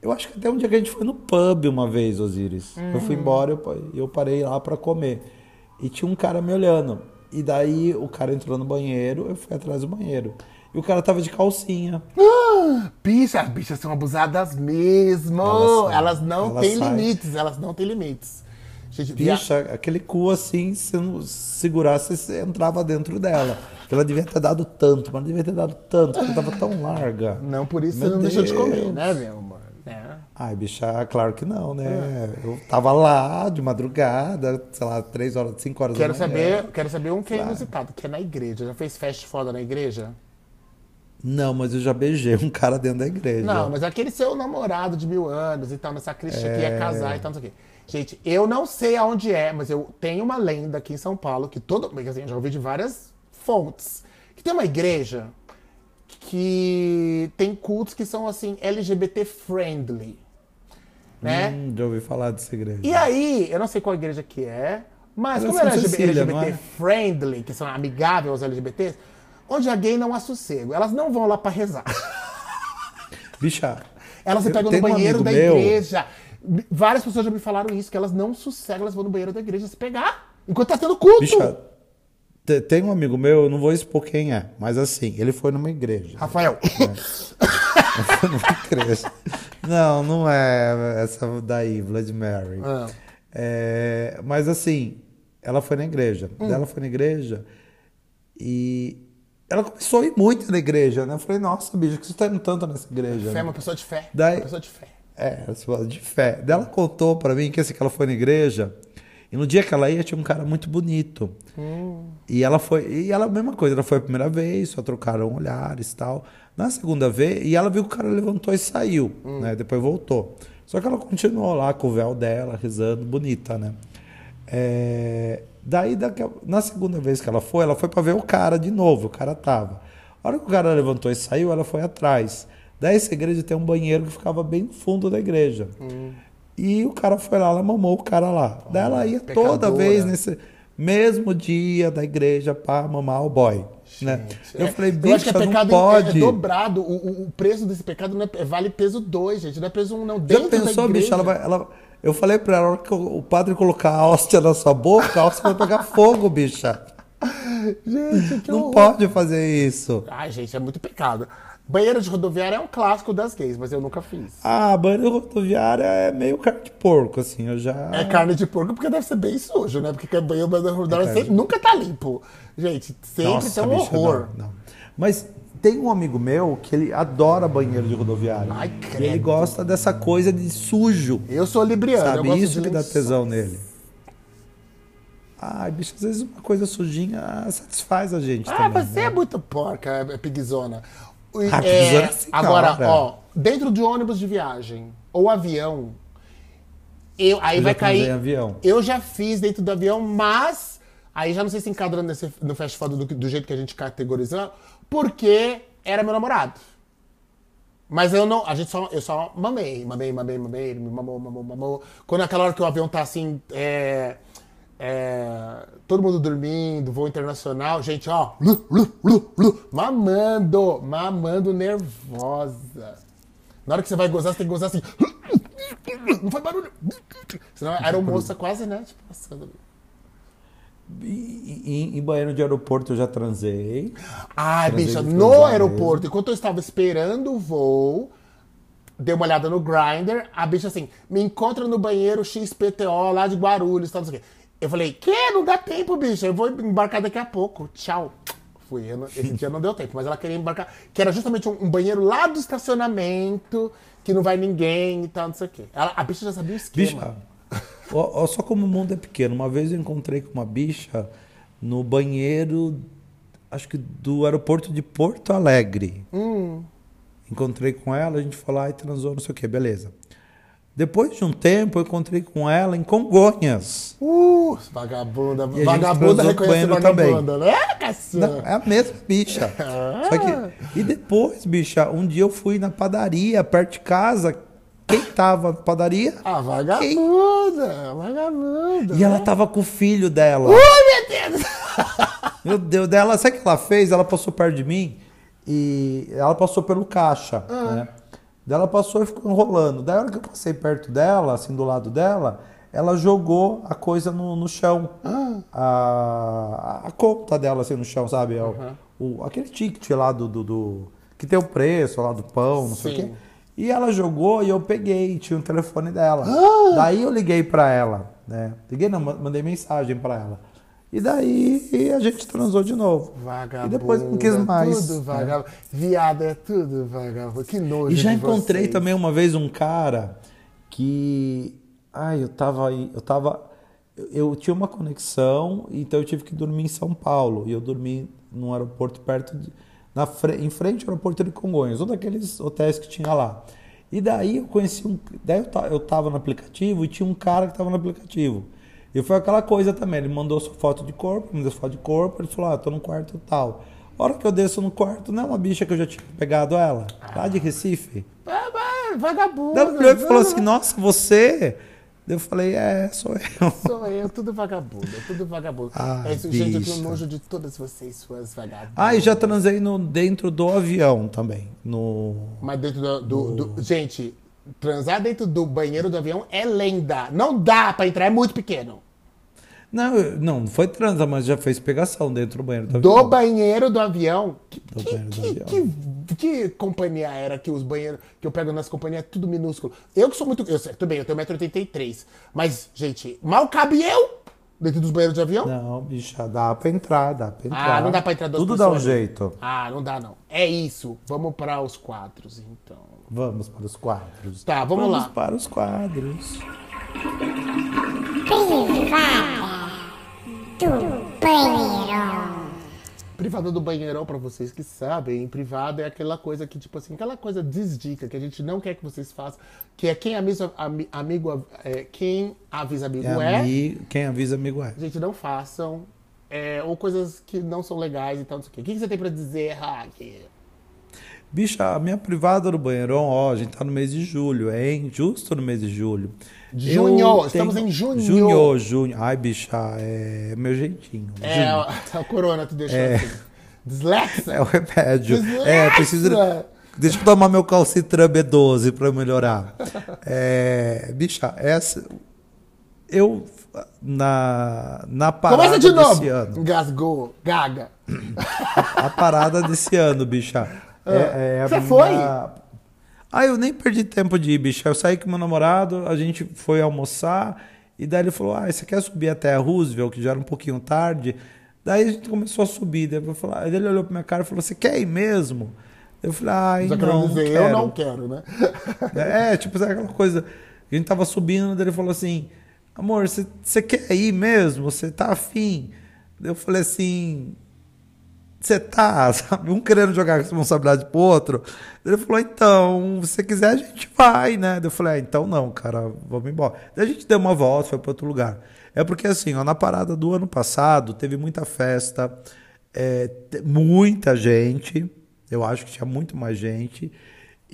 Speaker 2: Eu acho que até um dia que a gente foi no pub uma vez, Osiris. Eu
Speaker 1: Hum.
Speaker 2: fui embora e eu, eu parei lá pra comer. E tinha um cara me olhando. E daí o cara entrou no banheiro, eu fui atrás do banheiro. E o cara tava de calcinha.
Speaker 1: Bicha, as bichas são abusadas mesmo.
Speaker 2: Elas
Speaker 1: Elas, não
Speaker 2: Elas
Speaker 1: têm
Speaker 2: saem.
Speaker 1: limites, elas não têm limites. Gente,
Speaker 2: Bicha, aquele cu assim, se não segurasse, você entrava dentro dela. Ela devia ter dado tanto, mas devia ter dado tanto, porque tava tão larga.
Speaker 1: Não, por isso
Speaker 2: Meu
Speaker 1: você não deixou de comer,
Speaker 2: Deus.
Speaker 1: né, meu?
Speaker 2: Ai, bicha, claro que não, né? Eu tava lá de madrugada, sei lá, três horas, cinco horas
Speaker 1: Quero
Speaker 2: da manhã.
Speaker 1: saber, quero saber um que é inusitado, que é na igreja. Já fez festa foda na igreja?
Speaker 2: Não, mas eu já beijei um cara dentro da igreja.
Speaker 1: Não, mas aquele seu namorado de mil anos e tal, na sacristia que ia casar e tal, não sei o quê. Gente, eu não sei aonde é, mas eu tenho uma lenda aqui em São Paulo, que todo. Assim, eu já ouvi de várias fontes. Que tem uma igreja que tem cultos que são assim, LGBT friendly. Né?
Speaker 2: Hum, já ouvi falar dessa igreja.
Speaker 1: E aí, eu não sei qual igreja que é, mas
Speaker 2: Era
Speaker 1: como
Speaker 2: São
Speaker 1: LGBT, LGBT
Speaker 2: é?
Speaker 1: friendly, que são amigáveis aos LGBTs, onde a gay não há sossego. Elas não vão lá pra rezar.
Speaker 2: Bicha,
Speaker 1: Elas se pegam no
Speaker 2: um
Speaker 1: banheiro
Speaker 2: amigo
Speaker 1: da
Speaker 2: meu-
Speaker 1: igreja. Várias pessoas já me falaram isso, que elas não sossegam, elas vão no banheiro da igreja se pegar. Enquanto tá tendo culto.
Speaker 2: bicha, te- tem um amigo meu, eu não vou expor quem é, mas assim, ele foi numa igreja.
Speaker 1: Rafael.
Speaker 2: Numa igreja. Não, não é essa daí, Blood Mary.
Speaker 1: Ah.
Speaker 2: É, mas assim, ela foi na igreja.
Speaker 1: Hum.
Speaker 2: Ela foi na igreja e ela começou a ir muito na igreja, né? Eu falei, nossa, bicho, que você tá indo tanto nessa igreja?
Speaker 1: Fé é
Speaker 2: né?
Speaker 1: uma pessoa de fé.
Speaker 2: Daí-
Speaker 1: Uma pessoa de fé.
Speaker 2: É, de fé. Daí Ela contou pra mim que assim, que ela foi na igreja e no dia que ela ia tinha um cara muito bonito. E ela foi, e ela a mesma coisa, ela foi a primeira vez, só trocaram olhares e tal. Na segunda vez, e ela viu que o cara levantou e saiu, né? Depois voltou. Só que ela continuou lá com o véu dela, rezando, bonita, né? É, daí, daqui a- na segunda vez que ela foi, ela foi pra ver o cara de novo, o cara tava. A hora que o cara levantou e saiu, ela foi atrás. Daí essa igreja tem um banheiro que ficava bem no fundo da igreja. E o cara foi lá, ela mamou o cara lá. Daí ela ia toda
Speaker 1: pecadora.
Speaker 2: vez nesse mesmo dia da igreja pra mamar o boy. Né? Eu falei,
Speaker 1: Eu acho que
Speaker 2: bicha,
Speaker 1: é
Speaker 2: não
Speaker 1: pecado
Speaker 2: pode.
Speaker 1: é dobrado. O, o- preço desse pecado não é, vale peso 2, gente. Não é peso 1, um, não.
Speaker 2: Já
Speaker 1: Dentro
Speaker 2: pensou,
Speaker 1: da igreja.
Speaker 2: bicho? Ela vai, ela, eu falei pra ela, a hora que o o padre colocar a hóstia na sua boca, a hóstia vai pegar fogo, bicha.
Speaker 1: Gente, que
Speaker 2: Não
Speaker 1: horror.
Speaker 2: pode fazer isso.
Speaker 1: Ai, gente, é muito pecado. Banheiro de rodoviária é um clássico das gays, mas eu nunca fiz.
Speaker 2: Ah, banho rodoviária é meio carne de porco, assim, eu já...
Speaker 1: É carne de porco porque deve ser bem sujo, né? Porque banheiro de rodoviária
Speaker 2: carne
Speaker 1: sempre- nunca tá limpo. Gente, sempre tem um
Speaker 2: bicha,
Speaker 1: horror.
Speaker 2: não, não. Mas tem um amigo meu que ele adora banheiro de rodoviária.
Speaker 1: Ai,
Speaker 2: e
Speaker 1: credo.
Speaker 2: ele gosta dessa coisa de sujo.
Speaker 1: Eu sou libriano, eu
Speaker 2: Sabe?
Speaker 1: gosto
Speaker 2: Isso
Speaker 1: de
Speaker 2: que dá tesão nele. Ai, bicho, às vezes uma coisa sujinha satisfaz a gente
Speaker 1: Ah,
Speaker 2: também.
Speaker 1: você
Speaker 2: né?
Speaker 1: é muito porca, é pigzona.
Speaker 2: Ah, pigzona é
Speaker 1: agora, ó, dentro de ônibus de viagem ou avião, eu, aí
Speaker 2: Eu
Speaker 1: vai cair.
Speaker 2: avião.
Speaker 1: Eu já fiz dentro do avião, mas aí já não sei se enquadra nesse, no fast food do, do jeito que a gente categorizou, porque era meu namorado. Mas eu não, a gente só, eu só mamei, mamei, mamei, mamei, ele me mamou, mamou, mamou. Quando é aquela hora que o avião tá assim, é, é, todo mundo dormindo, voo internacional, gente, ó, lu, lu, lu, mamando, mamando nervosa. Na hora que você vai gozar, você tem que gozar assim, não faz barulho. Senão a aeromoça quase, né, tipo, passando.
Speaker 2: E- Em banheiro de aeroporto eu já transei.
Speaker 1: Ai,
Speaker 2: Transei
Speaker 1: bicha, no aeroporto, enquanto eu estava esperando o voo, dei uma olhada no Grindr, a bicha assim, me encontra no banheiro XPTO lá de Guarulhos, tal, não sei o quê. Eu falei, que? Não dá tempo, bicha, eu vou embarcar daqui a pouco. Tchau. Fui, eu não- esse dia não deu tempo, mas ela queria embarcar, que era justamente um, um banheiro lá do estacionamento, que não vai ninguém e tal, não sei o quê. Ela- a bicha já sabia o esquema.
Speaker 2: Bicha, ó, ó, só como o mundo é pequeno. Uma vez eu encontrei com uma bicha no banheiro, acho que do aeroporto de Porto Alegre.
Speaker 1: Hum.
Speaker 2: Encontrei com ela, a gente falou, ai, transou, não sei o que, beleza. Depois de um tempo, eu encontrei com ela em Congonhas.
Speaker 1: Uh, vagabunda,
Speaker 2: a gente
Speaker 1: vagabunda reconhece vagabunda, né, Cassiano?
Speaker 2: Não, é a mesma bicha. Só que, e depois, bicha, um dia eu fui na padaria, perto de casa. Quem tava na padaria?
Speaker 1: Ah, vagabunda, vagabunda.
Speaker 2: E ela tava com o filho dela.
Speaker 1: Ai, meu Deus!
Speaker 2: Meu Deus, dela, sabe o que ela fez? Ela passou perto de mim e ela passou pelo caixa, né? Daí ela passou e ficou enrolando. Daí a hora que eu passei perto dela, assim, do lado dela, ela jogou a coisa no, no chão. A, a conta dela, assim, no chão, sabe? É o- o, aquele ticket lá do, do, do- Que tem o preço lá do pão, não sei o
Speaker 1: Sim.
Speaker 2: quê. E ela jogou e eu peguei, tinha o telefone dela. Daí eu liguei pra ela, né? Liguei não, ma- mandei mensagem pra ela. E daí a gente transou de novo.
Speaker 1: Vagabunda.
Speaker 2: E depois não quis mais.
Speaker 1: Tudo
Speaker 2: né?
Speaker 1: vagabundo. Viado é tudo vagabundo. Que nojo
Speaker 2: E já encontrei
Speaker 1: vocês.
Speaker 2: também uma vez um cara que. Ai, eu tava aí. Eu tava. Eu, eu tinha uma conexão, então eu tive que dormir em São Paulo. E eu dormi num aeroporto perto de. Na, em frente ao aeroporto de Congonhas, um daqueles hotéis que tinha lá. E daí eu conheci um. Daí eu, eu tava no aplicativo e tinha um cara que tava no aplicativo. E foi aquela coisa também. Ele mandou sua foto de corpo, me deu foto de corpo, ele falou: Ah, tô no quarto tal. A hora que eu desço no quarto, não é uma bicha que eu já tinha pegado ela, lá de Recife.
Speaker 1: Ah, vagabundo.
Speaker 2: Ele falou assim, nossa, você? Eu falei, é, sou eu.
Speaker 1: Sou eu, tudo vagabundo, tudo vagabundo.
Speaker 2: Ah,
Speaker 1: é isso, gente, eu
Speaker 2: bicha.
Speaker 1: tenho nojo de todas vocês, suas vagabundas.
Speaker 2: Ah, e já transei no, dentro do avião também. No...
Speaker 1: Mas dentro do, do- do- Gente, transar dentro do banheiro do avião é lenda. Não dá pra entrar, é muito pequeno.
Speaker 2: Não, não, não foi transa, mas já fez pegação dentro do banheiro do
Speaker 1: Do
Speaker 2: avião.
Speaker 1: banheiro do avião. Que,
Speaker 2: Do
Speaker 1: que,
Speaker 2: banheiro do
Speaker 1: que-
Speaker 2: avião.
Speaker 1: que- que companhia era que os banheiros que eu pego nas companhias é tudo minúsculo? Eu que sou muito. Eu tudo bem, eu tenho 1,83m. Mas, gente, mal cabe eu dentro dos banheiros de avião?
Speaker 2: Não, bicha, dá pra entrar, dá pra entrar.
Speaker 1: Ah, não dá pra entrar duas
Speaker 2: Tudo dá um
Speaker 1: pessoas.
Speaker 2: jeito.
Speaker 1: Ah, não dá não. É isso. Vamos para os quadros, então.
Speaker 2: Vamos para os quadros.
Speaker 1: Tá, vamos lá.
Speaker 2: para os quadros.
Speaker 3: do banheiro.
Speaker 1: Privada do banheirão, pra vocês que sabem, privado é aquela coisa que, tipo assim, aquela coisa desdica, que a gente não quer que vocês façam, que é quem avisa ami- amigo, é, quem avisa amigo
Speaker 2: É
Speaker 1: é,
Speaker 2: ami- Quem avisa, amigo é.
Speaker 1: gente, não façam, é, ou coisas que não são legais e tal, não sei o quê. O que que você tem pra dizer, Hack?
Speaker 2: Bicha, a minha privada do banheirão, ó, a gente tá no mês de julho, hein? Justo no mês de julho.
Speaker 1: Junho,
Speaker 2: Eu
Speaker 1: estamos em junho.
Speaker 2: Junho, junho. Ai, bicha, é meu jeitinho.
Speaker 1: É,
Speaker 2: Junho.
Speaker 1: a, corona te deixou
Speaker 2: É.
Speaker 1: assim. Dislexia?
Speaker 2: É o remédio.
Speaker 1: Dislexia!
Speaker 2: É, preciso. Deixa eu tomar meu calcitran B12 pra melhorar. É, bicha, essa. Eu. Na, na parada
Speaker 1: Começa de novo.
Speaker 2: desse ano.
Speaker 1: Engasgou, gaga.
Speaker 2: A parada desse ano, bicha. É, é a
Speaker 1: Você
Speaker 2: minha-
Speaker 1: foi?
Speaker 2: Ah, eu nem perdi tempo de ir, bicha. Eu saí com meu namorado, a gente foi almoçar, e daí ele falou: Ah, você quer subir até a Roosevelt, que já era um pouquinho tarde? Daí a gente começou a subir. Daí, eu falei, ele olhou pra minha cara e falou: Você quer ir mesmo? Eu falei: Ai,
Speaker 1: Já
Speaker 2: não, não
Speaker 1: dizer,
Speaker 2: quero.
Speaker 1: eu não quero, né?
Speaker 2: É, tipo, sabe aquela coisa. A gente tava subindo, daí ele falou assim: Amor, você- você quer ir mesmo? Você tá afim? Daí Eu falei assim: Você tá, sabe? Um querendo jogar responsabilidade pro outro. Ele falou: Então, se você quiser, a gente vai, né? Eu falei: ah, Então não, cara, vamos embora. Daí a gente deu uma volta, foi pra outro lugar. É porque assim, ó, na parada do ano passado, teve muita festa, é, muita gente. Eu acho que tinha muito mais gente.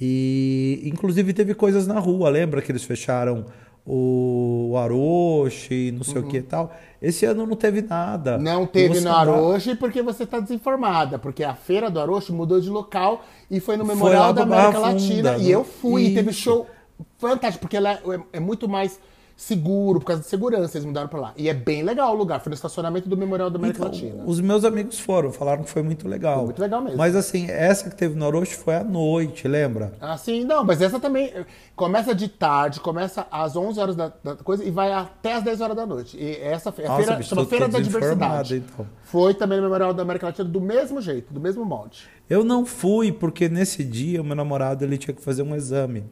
Speaker 2: E inclusive teve coisas na rua, lembra que eles fecharam o Aroche, não sei o que e tal. Esse ano não teve nada.
Speaker 1: Uhum. Não teve no
Speaker 2: andar-
Speaker 1: Aroche porque você tá desinformada. Porque a feira do Aroche mudou de local e foi no
Speaker 2: Foi
Speaker 1: Memorial
Speaker 2: lá
Speaker 1: da América
Speaker 2: Barra
Speaker 1: Latina.
Speaker 2: Funda,
Speaker 1: e
Speaker 2: no-
Speaker 1: eu fui e teve
Speaker 2: Isso.
Speaker 1: show fantástico, porque ela é, é muito mais seguro, por causa de segurança, eles mudaram pra lá. E é bem legal o lugar. Foi no estacionamento do Memorial da América
Speaker 2: Então,
Speaker 1: Latina.
Speaker 2: os meus amigos foram, falaram que foi muito legal.
Speaker 1: Foi muito legal mesmo.
Speaker 2: Mas assim, essa que teve no Orochi foi à noite, lembra?
Speaker 1: Assim, não, mas essa também eh, começa de tarde, começa às 11 horas da, da coisa e vai até às 10 horas da noite. E essa
Speaker 2: Nossa,
Speaker 1: feira
Speaker 2: bicho,
Speaker 1: chama Feira da Diversidade.
Speaker 2: então.
Speaker 1: Foi também no Memorial da América Latina do mesmo jeito, do mesmo molde.
Speaker 2: Eu não fui porque nesse dia o meu namorado ele tinha que fazer um exame.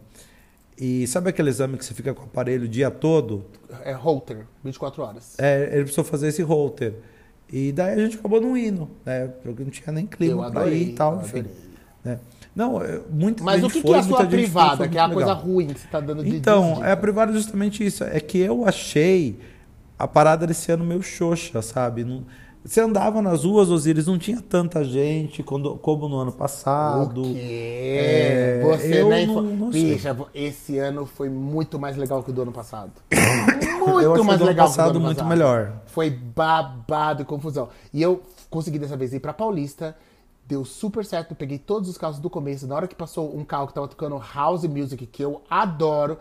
Speaker 2: E sabe aquele exame que você fica com o aparelho o dia todo?
Speaker 1: É Holter, 24 horas.
Speaker 2: É, ele precisou fazer esse holter. E daí a gente acabou não indo, né? Porque não tinha nem clima pra
Speaker 1: adorei,
Speaker 2: ir e tal, enfim. né? Não, é, muita
Speaker 1: Mas o que, que
Speaker 2: foi,
Speaker 1: é a sua
Speaker 2: muita gente foi,
Speaker 1: privada,
Speaker 2: foi
Speaker 1: que é a
Speaker 2: muito
Speaker 1: coisa
Speaker 2: legal.
Speaker 1: ruim que você tá dando de
Speaker 2: Então,
Speaker 1: de-
Speaker 2: é a privada justamente isso. É que eu achei a parada desse ano meio xoxa, sabe? Não- você andava nas ruas, Osiris, não tinha tanta gente quando- como no ano passado.
Speaker 1: O quê?
Speaker 2: É,
Speaker 1: Você
Speaker 2: eu
Speaker 1: nem
Speaker 2: não- não sei.
Speaker 1: Bicha, esse ano foi muito mais legal que o do ano passado.
Speaker 2: eu
Speaker 1: muito
Speaker 2: achei
Speaker 1: mais
Speaker 2: do
Speaker 1: legal que o do
Speaker 2: passado
Speaker 1: ano
Speaker 2: muito
Speaker 1: passado.
Speaker 2: melhor.
Speaker 1: Foi babado e confusão. E eu consegui dessa vez ir pra Paulista. Deu super certo. Eu peguei todos os carros do começo. Na hora que passou um carro que tava tocando house music, que eu adoro.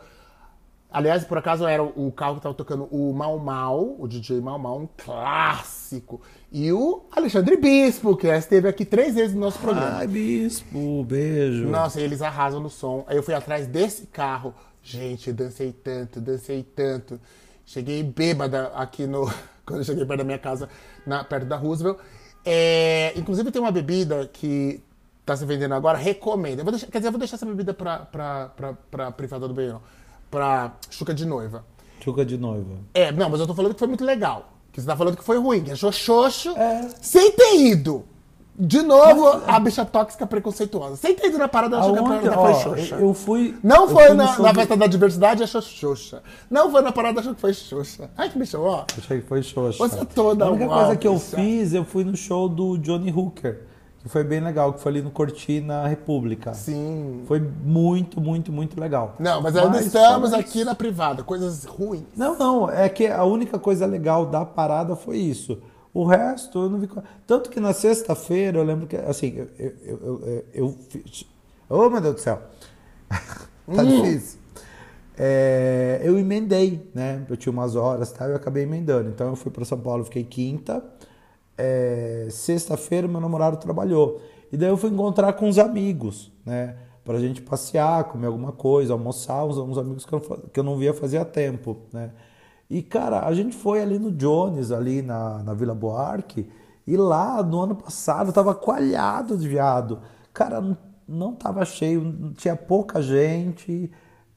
Speaker 1: Aliás, por acaso era o carro que tava tocando o Mal Mal, o DJ Mal Mal, um clássico. E o Alexandre Bispo, que esteve aqui três vezes no nosso programa.
Speaker 2: Ai, bispo, beijo.
Speaker 1: Nossa, eles arrasam no som. Aí eu fui atrás desse carro. Gente, eu dancei tanto, dancei tanto. Cheguei bêbada aqui no. Quando eu cheguei perto da minha casa, na- perto da Roosevelt. É, inclusive tem uma bebida que tá se vendendo agora, recomendo. Eu vou deixar- quer dizer, eu vou deixar essa bebida pra, pra, pra, pra privada do banheiro. Pra chuca de noiva.
Speaker 2: Chuca de noiva.
Speaker 1: É, não, mas eu tô falando que foi muito legal. Que você tá falando que foi ruim, que achou xoxo,
Speaker 2: É.
Speaker 1: sem ter ido. De novo, a bicha tóxica preconceituosa. Sem ter ido na parada, achou que a
Speaker 2: Aonde?
Speaker 1: parada foi xoxa.
Speaker 2: eu fui.
Speaker 1: Não foi
Speaker 2: fui
Speaker 1: na, na festa da diversidade, achou xoxa. Não foi na parada, achou que foi xoxa. Ai, que bicho, ó.
Speaker 2: Achei que foi xoxa.
Speaker 1: Você é toda
Speaker 2: A única coisa que eu fiz, eu fui no show do Johnny Hooker, que foi bem legal, que foi ali no Cortina República.
Speaker 1: Sim.
Speaker 2: Foi muito, muito, muito legal.
Speaker 1: Não, mas ainda
Speaker 2: Mas
Speaker 1: estamos
Speaker 2: fora
Speaker 1: aqui na privada, coisas ruins.
Speaker 2: Não, não, é que a única coisa legal da parada foi isso. O resto eu não vi. Tanto que na sexta-feira eu lembro que, assim, eu, eu, eu, eu, eu. Oh, meu Deus do céu! tá
Speaker 1: Hum.
Speaker 2: difícil. é, eu emendei, né? Eu tinha umas horas, tá? Eu acabei emendando. Então eu fui para São Paulo, fiquei quinta. É, Sexta-feira meu namorado trabalhou. E daí eu fui encontrar com uns amigos, né? Pra gente passear, comer alguma coisa, almoçar, uns, uns amigos que eu, que eu não via fazia tempo, né? E, cara, a gente foi ali no Jones, ali na, na Vila Buarque, e lá no ano passado tava coalhado de viado. Cara, não, não tava cheio, tinha pouca gente,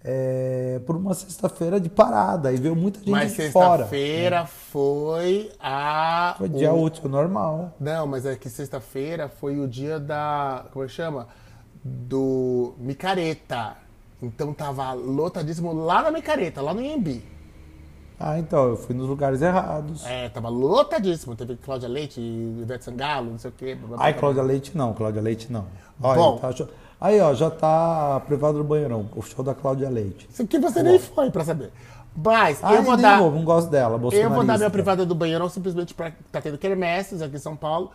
Speaker 2: é, por uma sexta-feira de parada, e veio muita gente
Speaker 1: Mas
Speaker 2: de fora.
Speaker 1: sexta-feira foi a.
Speaker 2: Foi dia
Speaker 1: o-
Speaker 2: útil normal.
Speaker 1: Não, mas é que sexta-feira foi o dia da. Como é chama? Do Micareta. Então tava lotadíssimo lá na Micareta, lá no Iembi.
Speaker 2: Ah, então, eu fui nos lugares errados.
Speaker 1: É, tava lotadíssimo. Teve Cláudia Leite, Ivete Sangalo, não sei o quê.
Speaker 2: Ai. Cláudia Leite não, Cláudia Leite não. Olha,
Speaker 1: Bom.
Speaker 2: tá cho- Aí, ó, já tá privado do banheirão, o show da Cláudia Leite.
Speaker 1: Isso aqui você nem foi pra saber. Mas
Speaker 2: Ah,
Speaker 1: eu vou dar.
Speaker 2: vou, não gosto dela,
Speaker 1: Eu vou dar minha privada do banheirão simplesmente pra. Tá tendo quermesses aqui em São Paulo.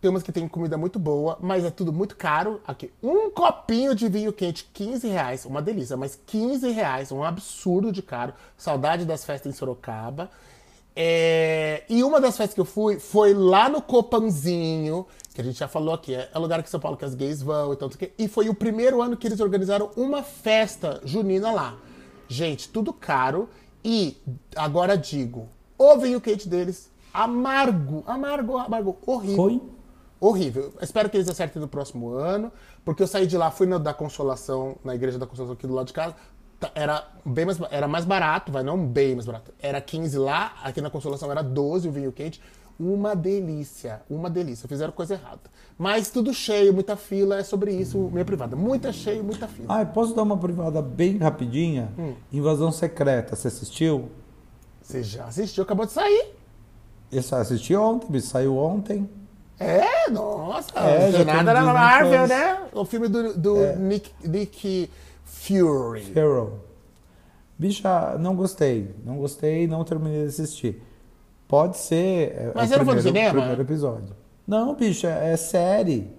Speaker 1: Tem umas que tem comida muito boa, mas é tudo muito caro. Aqui, um copinho de vinho quente, 15 reais. Uma delícia, mas 15 reais, um absurdo de caro. Saudade das festas em Sorocaba. É, E uma das festas que eu fui foi lá no Copanzinho, que a gente já falou aqui. É é lugar que São Paulo que as gays vão e tanto que. E foi o primeiro ano que eles organizaram uma festa junina lá. Gente, tudo caro. E agora digo, o vinho quente deles, amargo, amargo, amargo, horrível.
Speaker 2: Foi?
Speaker 1: Horrível. Espero que eles acertem no próximo ano, porque eu saí de lá, fui na da Consolação, na igreja da Consolação aqui do lado de casa. tá- Era bem mais, era mais barato, vai não bem mais barato. Era 15 lá, aqui na Consolação era 12 o vinho quente. Uma delícia, uma delícia. Fizeram coisa errada. Mas tudo cheio, muita fila, é sobre isso, minha privada. Muita cheio, muita fila.
Speaker 2: Ah, posso dar uma privada bem rapidinha?
Speaker 1: Hum.
Speaker 2: Invasão Secreta, você assistiu?
Speaker 1: Você já assistiu, acabou de sair.
Speaker 2: Eu assisti ontem, saiu ontem.
Speaker 1: É, nossa,
Speaker 2: É, tem
Speaker 1: na Marvel, né? O filme do, do Nick, Nick Fury.
Speaker 2: Farrell. Bicha, não gostei. Não gostei, não terminei de assistir. Pode ser. é,
Speaker 1: Mas
Speaker 2: é
Speaker 1: você
Speaker 2: o
Speaker 1: não foi no cinema?
Speaker 2: primeiro episódio. Não, bicha, é série.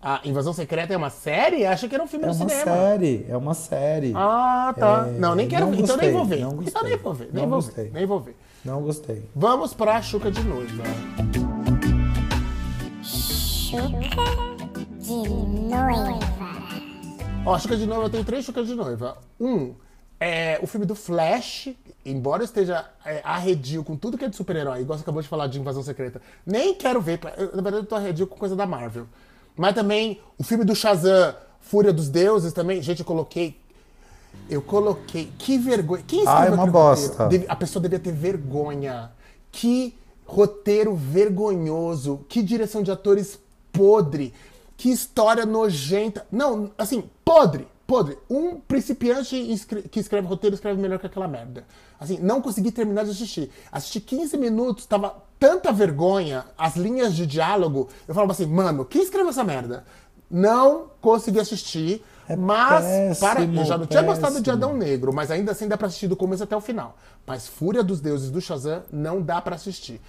Speaker 1: A Invasão Secreta é uma série? Acha que era um filme
Speaker 2: É
Speaker 1: no
Speaker 2: uma
Speaker 1: cinema.
Speaker 2: série. É uma série.
Speaker 1: Ah, tá.
Speaker 2: É,
Speaker 1: não, nem quero
Speaker 2: não
Speaker 1: ver. Então nem
Speaker 2: gostei,
Speaker 1: vou ver.
Speaker 2: não
Speaker 1: então nem
Speaker 2: gostei.
Speaker 1: vou ver. Nem
Speaker 2: Não
Speaker 1: vou
Speaker 2: gostei.
Speaker 1: ver. Nem vou ver.
Speaker 2: Não gostei.
Speaker 1: Vamos pra Chuca de Noiva.
Speaker 3: Chuca de noiva.
Speaker 1: Ó, Chuca de Noiva, eu tenho três Chucas de Noiva. Um é o filme do Flash, embora eu esteja é, arredio com tudo que é de super-herói, igual você acabou de falar de Invasão Secreta. Nem quero ver, eu, na verdade eu tô arredio com coisa da Marvel. Mas também o filme do Shazam, Fúria dos Deuses, também, gente, eu coloquei Eu coloquei. Que vergonha. Quem escreveu
Speaker 2: Ah, é uma bosta.
Speaker 1: roteiro? A pessoa devia ter vergonha. Que roteiro vergonhoso. Que direção de atores podre. Que história nojenta. Não, assim, podre. Podre. Um principiante que escreve roteiro escreve melhor que aquela merda. Assim, não consegui terminar de assistir. Assisti 15 minutos, tava tanta vergonha, as linhas de diálogo. Eu falava assim, mano, quem escreveu essa merda? Não consegui assistir.
Speaker 2: É
Speaker 1: mas,
Speaker 2: péssimo,
Speaker 1: para, eu já não tinha gostado de
Speaker 2: péssimo.
Speaker 1: Adão Negro, mas ainda assim dá pra assistir do começo até o final. Mas Fúria dos Deuses do Shazam não dá pra assistir.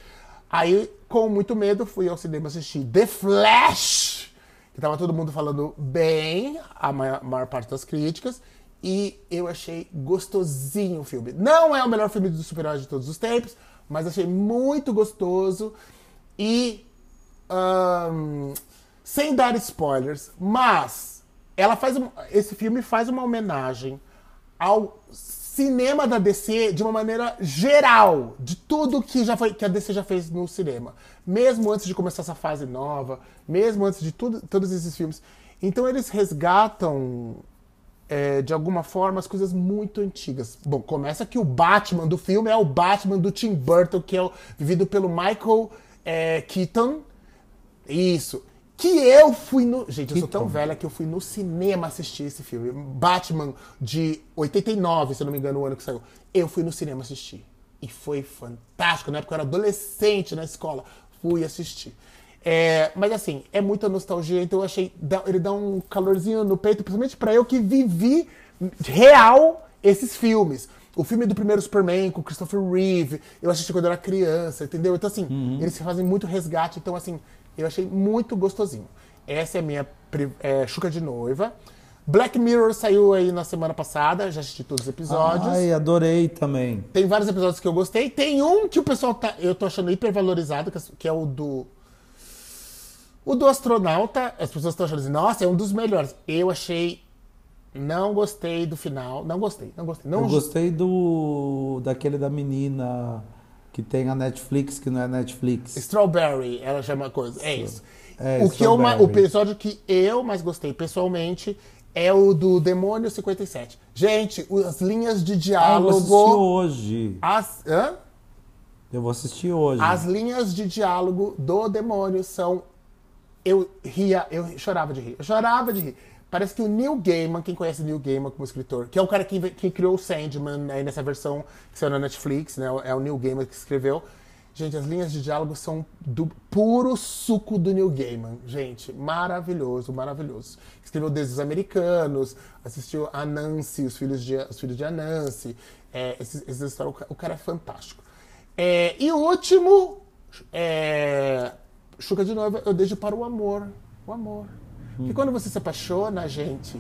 Speaker 1: Aí, com muito medo, fui ao cinema assistir The Flash, que tava todo mundo falando bem, a maior, maior parte das críticas, e eu achei gostosinho o filme. Não é o melhor filme do super-herói de todos os tempos, mas achei muito gostoso e ahn, sem dar spoilers, mas ela faz um- esse filme faz uma homenagem ao cinema da DC de uma maneira geral, de tudo que já foi que a DC já fez no cinema, mesmo antes de começar essa fase nova, mesmo antes de tudo, todos esses filmes. Então eles resgatam é, de alguma forma as coisas muito antigas. Bom, começa que o Batman do filme é o Batman do Tim Burton, que é o, vivido pelo Michael é, Keaton. Isso. Que eu fui no. Gente, eu sou tão velha que eu fui no cinema assistir esse filme. Batman de 89, se eu não me engano, o ano que saiu. Eu fui no cinema assistir. E foi fantástico. Na época eu era adolescente na escola. Fui assistir. É, mas assim, é muita nostalgia, então eu achei. Ele dá um calorzinho no peito, principalmente pra eu que vivi real esses filmes. O filme do primeiro Superman com Christopher Reeve, eu assisti quando eu era criança, entendeu? Então, assim, eles fazem muito resgate, então, assim, eu achei muito gostosinho. Essa é a minha é, chuca de noiva. Black Mirror saiu aí na semana passada, já assisti todos os episódios.
Speaker 2: Ai, adorei também.
Speaker 1: Tem vários episódios que eu gostei. Tem um que o pessoal tá. Eu tô achando hipervalorizado, que é- o do. O do astronauta. As pessoas estão achando assim, nossa, é um dos melhores. Eu achei. Não gostei do final. Não gostei, não gostei. Não
Speaker 2: Eu gostei do daquele da menina que tem a Netflix, que não é Netflix.
Speaker 1: Strawberry, ela chama coisa. É isso.
Speaker 2: É,
Speaker 1: o, que eu, o episódio que eu mais gostei pessoalmente é o do Demônio 57. Gente, o- as linhas de
Speaker 2: Ah, eu vou assistir
Speaker 1: diálogo.
Speaker 2: hoje.
Speaker 1: as, hã?
Speaker 2: Eu vou assistir hoje.
Speaker 1: As linhas de diálogo do demônio são. Eu ria, eu chorava de rir. Eu chorava de rir. Parece que o Neil Gaiman, quem conhece Neil Gaiman como escritor, que é o cara que, que criou o Sandman aí nessa versão que saiu na Netflix, né? É o Neil Gaiman que escreveu. Gente, as linhas de diálogo são do puro suco do Neil Gaiman. Gente, maravilhoso, maravilhoso. Escreveu Desde os Americanos, assistiu a Nancy, os filhos de, os filhos de Anansi. É, esses, esses histórias, o ca- o cara é fantástico. É, e o último, é, Chuca de Noiva, eu deixo para o amor. O amor. Porque quando você se apaixona, gente,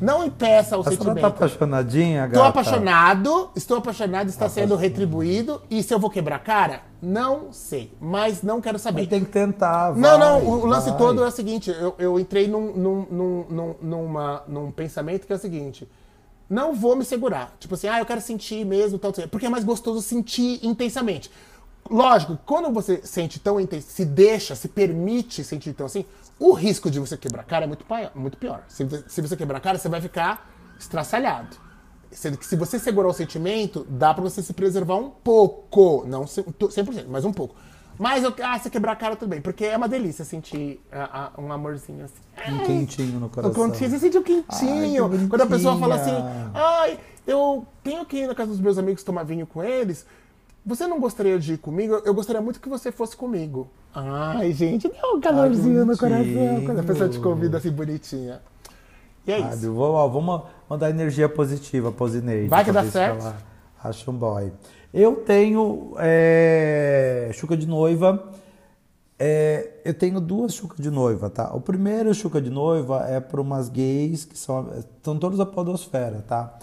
Speaker 1: não impeça o
Speaker 2: senhora
Speaker 1: sentimento.
Speaker 2: tá apaixonadinha,
Speaker 1: Estou
Speaker 2: gata?
Speaker 1: apaixonado, estou apaixonado, está sendo retribuído. E se eu vou quebrar a cara? Não sei, mas não quero saber.
Speaker 2: Mas tem que tentar,
Speaker 1: Não,
Speaker 2: vai,
Speaker 1: não, o lance
Speaker 2: vai.
Speaker 1: todo é o seguinte, eu, eu entrei num, num, num, num, numa- num pensamento que é o seguinte, não vou me segurar. Tipo assim, ah, eu quero sentir mesmo, tal, tal, porque é mais gostoso sentir intensamente. Lógico, quando você sente tão intenso, se deixa, se permite sentir tão assim, o risco de você quebrar a cara é muito, muito pior. Se, você- se você quebrar a cara, você vai ficar estraçalhado. Sendo que se você segurar o sentimento, dá pra você se preservar um pouco. Não ce- 100%, mas um pouco. Mas, eu, ah, se quebrar a cara, tudo bem. Porque é uma delícia sentir ah, ah, um amorzinho assim.
Speaker 2: Um quentinho no coração.
Speaker 1: quentinho, você sente um quentinho.
Speaker 2: Ai,
Speaker 1: Quando a pessoa fala assim, ai, eu tenho que ir na casa dos meus amigos tomar vinho com eles. Você não gostaria de ir comigo? Eu gostaria muito que você fosse comigo. Ai, gente, dá um calorzinho no coração quando a pessoa te convida assim bonitinha. E é
Speaker 2: Ah,
Speaker 1: isso.
Speaker 2: ó, vamos mandar energia positiva pra Zineide.
Speaker 1: Vai que dá certo.
Speaker 2: ela Acha um boy. Eu tenho é, chuca de noiva. é, eu tenho duas chucas de noiva, tá? O primeiro chuca de noiva é para umas gays que são, estão todas da podosfera, tá?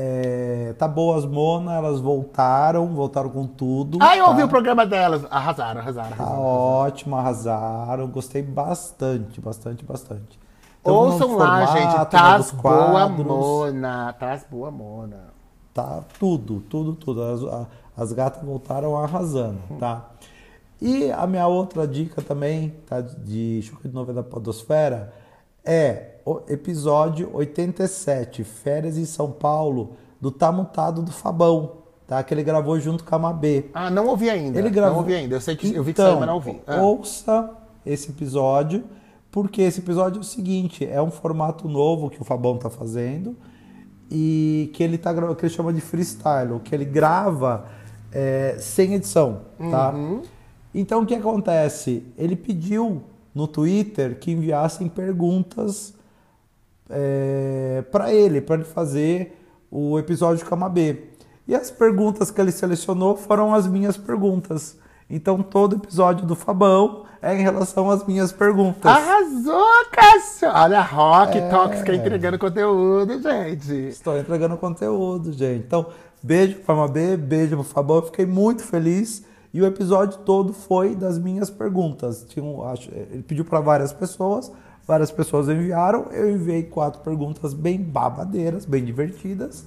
Speaker 2: É, tá boas Mona, elas voltaram, voltaram com tudo.
Speaker 1: Ah, eu
Speaker 2: tá?
Speaker 1: ouvi o programa delas. Arrasaram, arrasaram.
Speaker 2: Tá
Speaker 1: arrasaram.
Speaker 2: ótimo, arrasaram. Gostei bastante, bastante, bastante. Então,
Speaker 1: Ouçam lá,
Speaker 2: formato,
Speaker 1: gente. Tás
Speaker 2: novos
Speaker 1: boa mona. Tás boa mona.
Speaker 2: Tá tudo, tudo, tudo. As, as gatas voltaram arrasando, tá? E a minha outra dica também, tá? De Chuca de Novela da Podosfera, é o episódio 87, Férias em São Paulo, do Tá Mutado do Fabão, tá? Que ele gravou junto com a Mabê.
Speaker 1: Ah, não ouvi ainda.
Speaker 2: Ele gravou.
Speaker 1: Não ouvi ainda. Eu sei que eu vi que
Speaker 2: Então,
Speaker 1: saiu, mas não ouvi. Ah.
Speaker 2: Ouça esse episódio, porque esse episódio é o seguinte: é um formato novo que o Fabão tá fazendo e que ele tá que ele chama de freestyle, que ele grava é, sem edição, tá?
Speaker 1: Uhum.
Speaker 2: Então o que acontece? Ele pediu no Twitter que enviassem perguntas para ele, para ele fazer o episódio com a Mabê. E as perguntas que ele selecionou foram as minhas perguntas. Então todo episódio do Fabão é em relação às minhas perguntas.
Speaker 1: Arrasou, Cássio! Olha, Rock
Speaker 2: É.
Speaker 1: Tóxica entregando conteúdo, gente.
Speaker 2: Estou entregando conteúdo, gente. Então, beijo pra Mabê, beijo pro Fabão. Eu fiquei muito feliz. E o episódio todo foi das minhas perguntas. Tinha um- acho- ele pediu para várias pessoas, várias pessoas enviaram. Eu enviei quatro perguntas bem babadeiras, bem divertidas.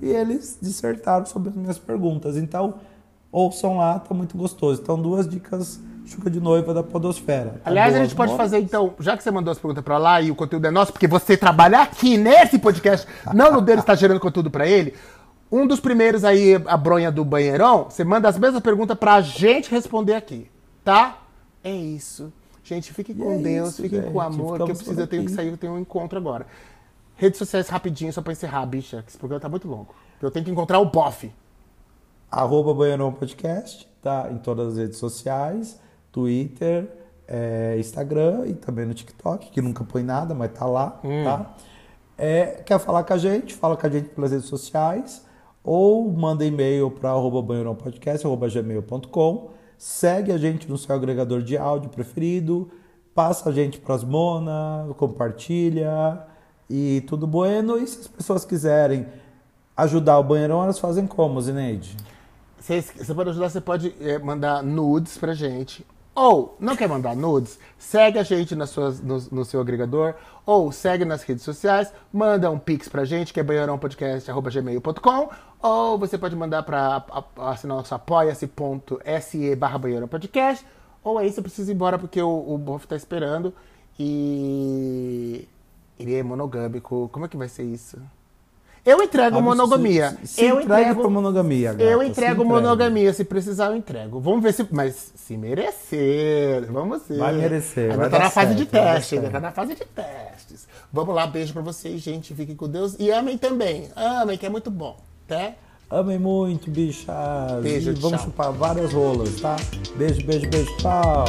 Speaker 2: E eles dissertaram sobre as minhas perguntas. Então, ouçam lá, tá muito gostoso. Então, duas dicas chuca de noiva da Podosfera. Tá
Speaker 1: Aliás, a gente pode fazer, então, já que você mandou as perguntas pra lá e o conteúdo é nosso, porque você trabalha aqui nesse podcast, não no dele, está gerando conteúdo pra ele. Um dos primeiros aí, a bronha do banheirão, você manda as mesmas perguntas pra gente responder aqui, tá? É isso. Gente, fiquem com
Speaker 2: é
Speaker 1: Deus,
Speaker 2: isso,
Speaker 1: fiquem com
Speaker 2: gente.
Speaker 1: amor, que eu preciso, eu tenho que sair, eu tenho um encontro agora. Redes sociais rapidinho, só pra encerrar, bicha, que esse programa tá muito longo. Eu tenho que encontrar o bofe.
Speaker 2: arroba Banheirão Podcast, tá? Em todas as redes sociais, Twitter, é, Instagram e também no TikTok, que nunca põe nada, mas tá lá, tá? É, quer falar com a gente? Fala com a gente pelas redes sociais ou manda e-mail para arroba banheirão podcast, arroba gmail.com. Segue a gente no seu agregador de áudio preferido, passa a gente pras Mona, compartilha E tudo bueno. E se as pessoas quiserem ajudar o banheirão, elas fazem como, Zineide?
Speaker 1: Você, você pode ajudar, você pode é, mandar nudes pra gente. Ou, não quer mandar nudes? Segue a gente nas suas, no, no seu agregador. Ou segue nas redes sociais. Manda um pix pra gente, que é banheirãopodcast.gmail.com. Ou você pode mandar pra a- assinar nosso apoia-se.se barra banheirão podcast. Ou aí você precisa ir embora porque o, o Boff tá esperando. E ele é monogâmico. Como é que vai ser isso? Eu entrego
Speaker 2: Ah,
Speaker 1: monogamia.
Speaker 2: se- se
Speaker 1: eu entrego
Speaker 2: monogamia, gata,
Speaker 1: Eu entrego monogamia. Se precisar, eu entrego. Vamos ver se. Mas se merecer. Vamos ver.
Speaker 2: Vai merecer,
Speaker 1: Ainda
Speaker 2: vai
Speaker 1: tá na fase
Speaker 2: certo,
Speaker 1: de teste. Ainda tá na fase de testes. Vamos lá, beijo pra vocês, gente. Fiquem com Deus. E amem também. Amem, que é muito bom. Tá?
Speaker 2: Amem muito, bichas.
Speaker 1: Beijo,
Speaker 2: e vamos
Speaker 1: tchau.
Speaker 2: chupar várias rolas, tá? Beijo, beijo, beijo. Tchau.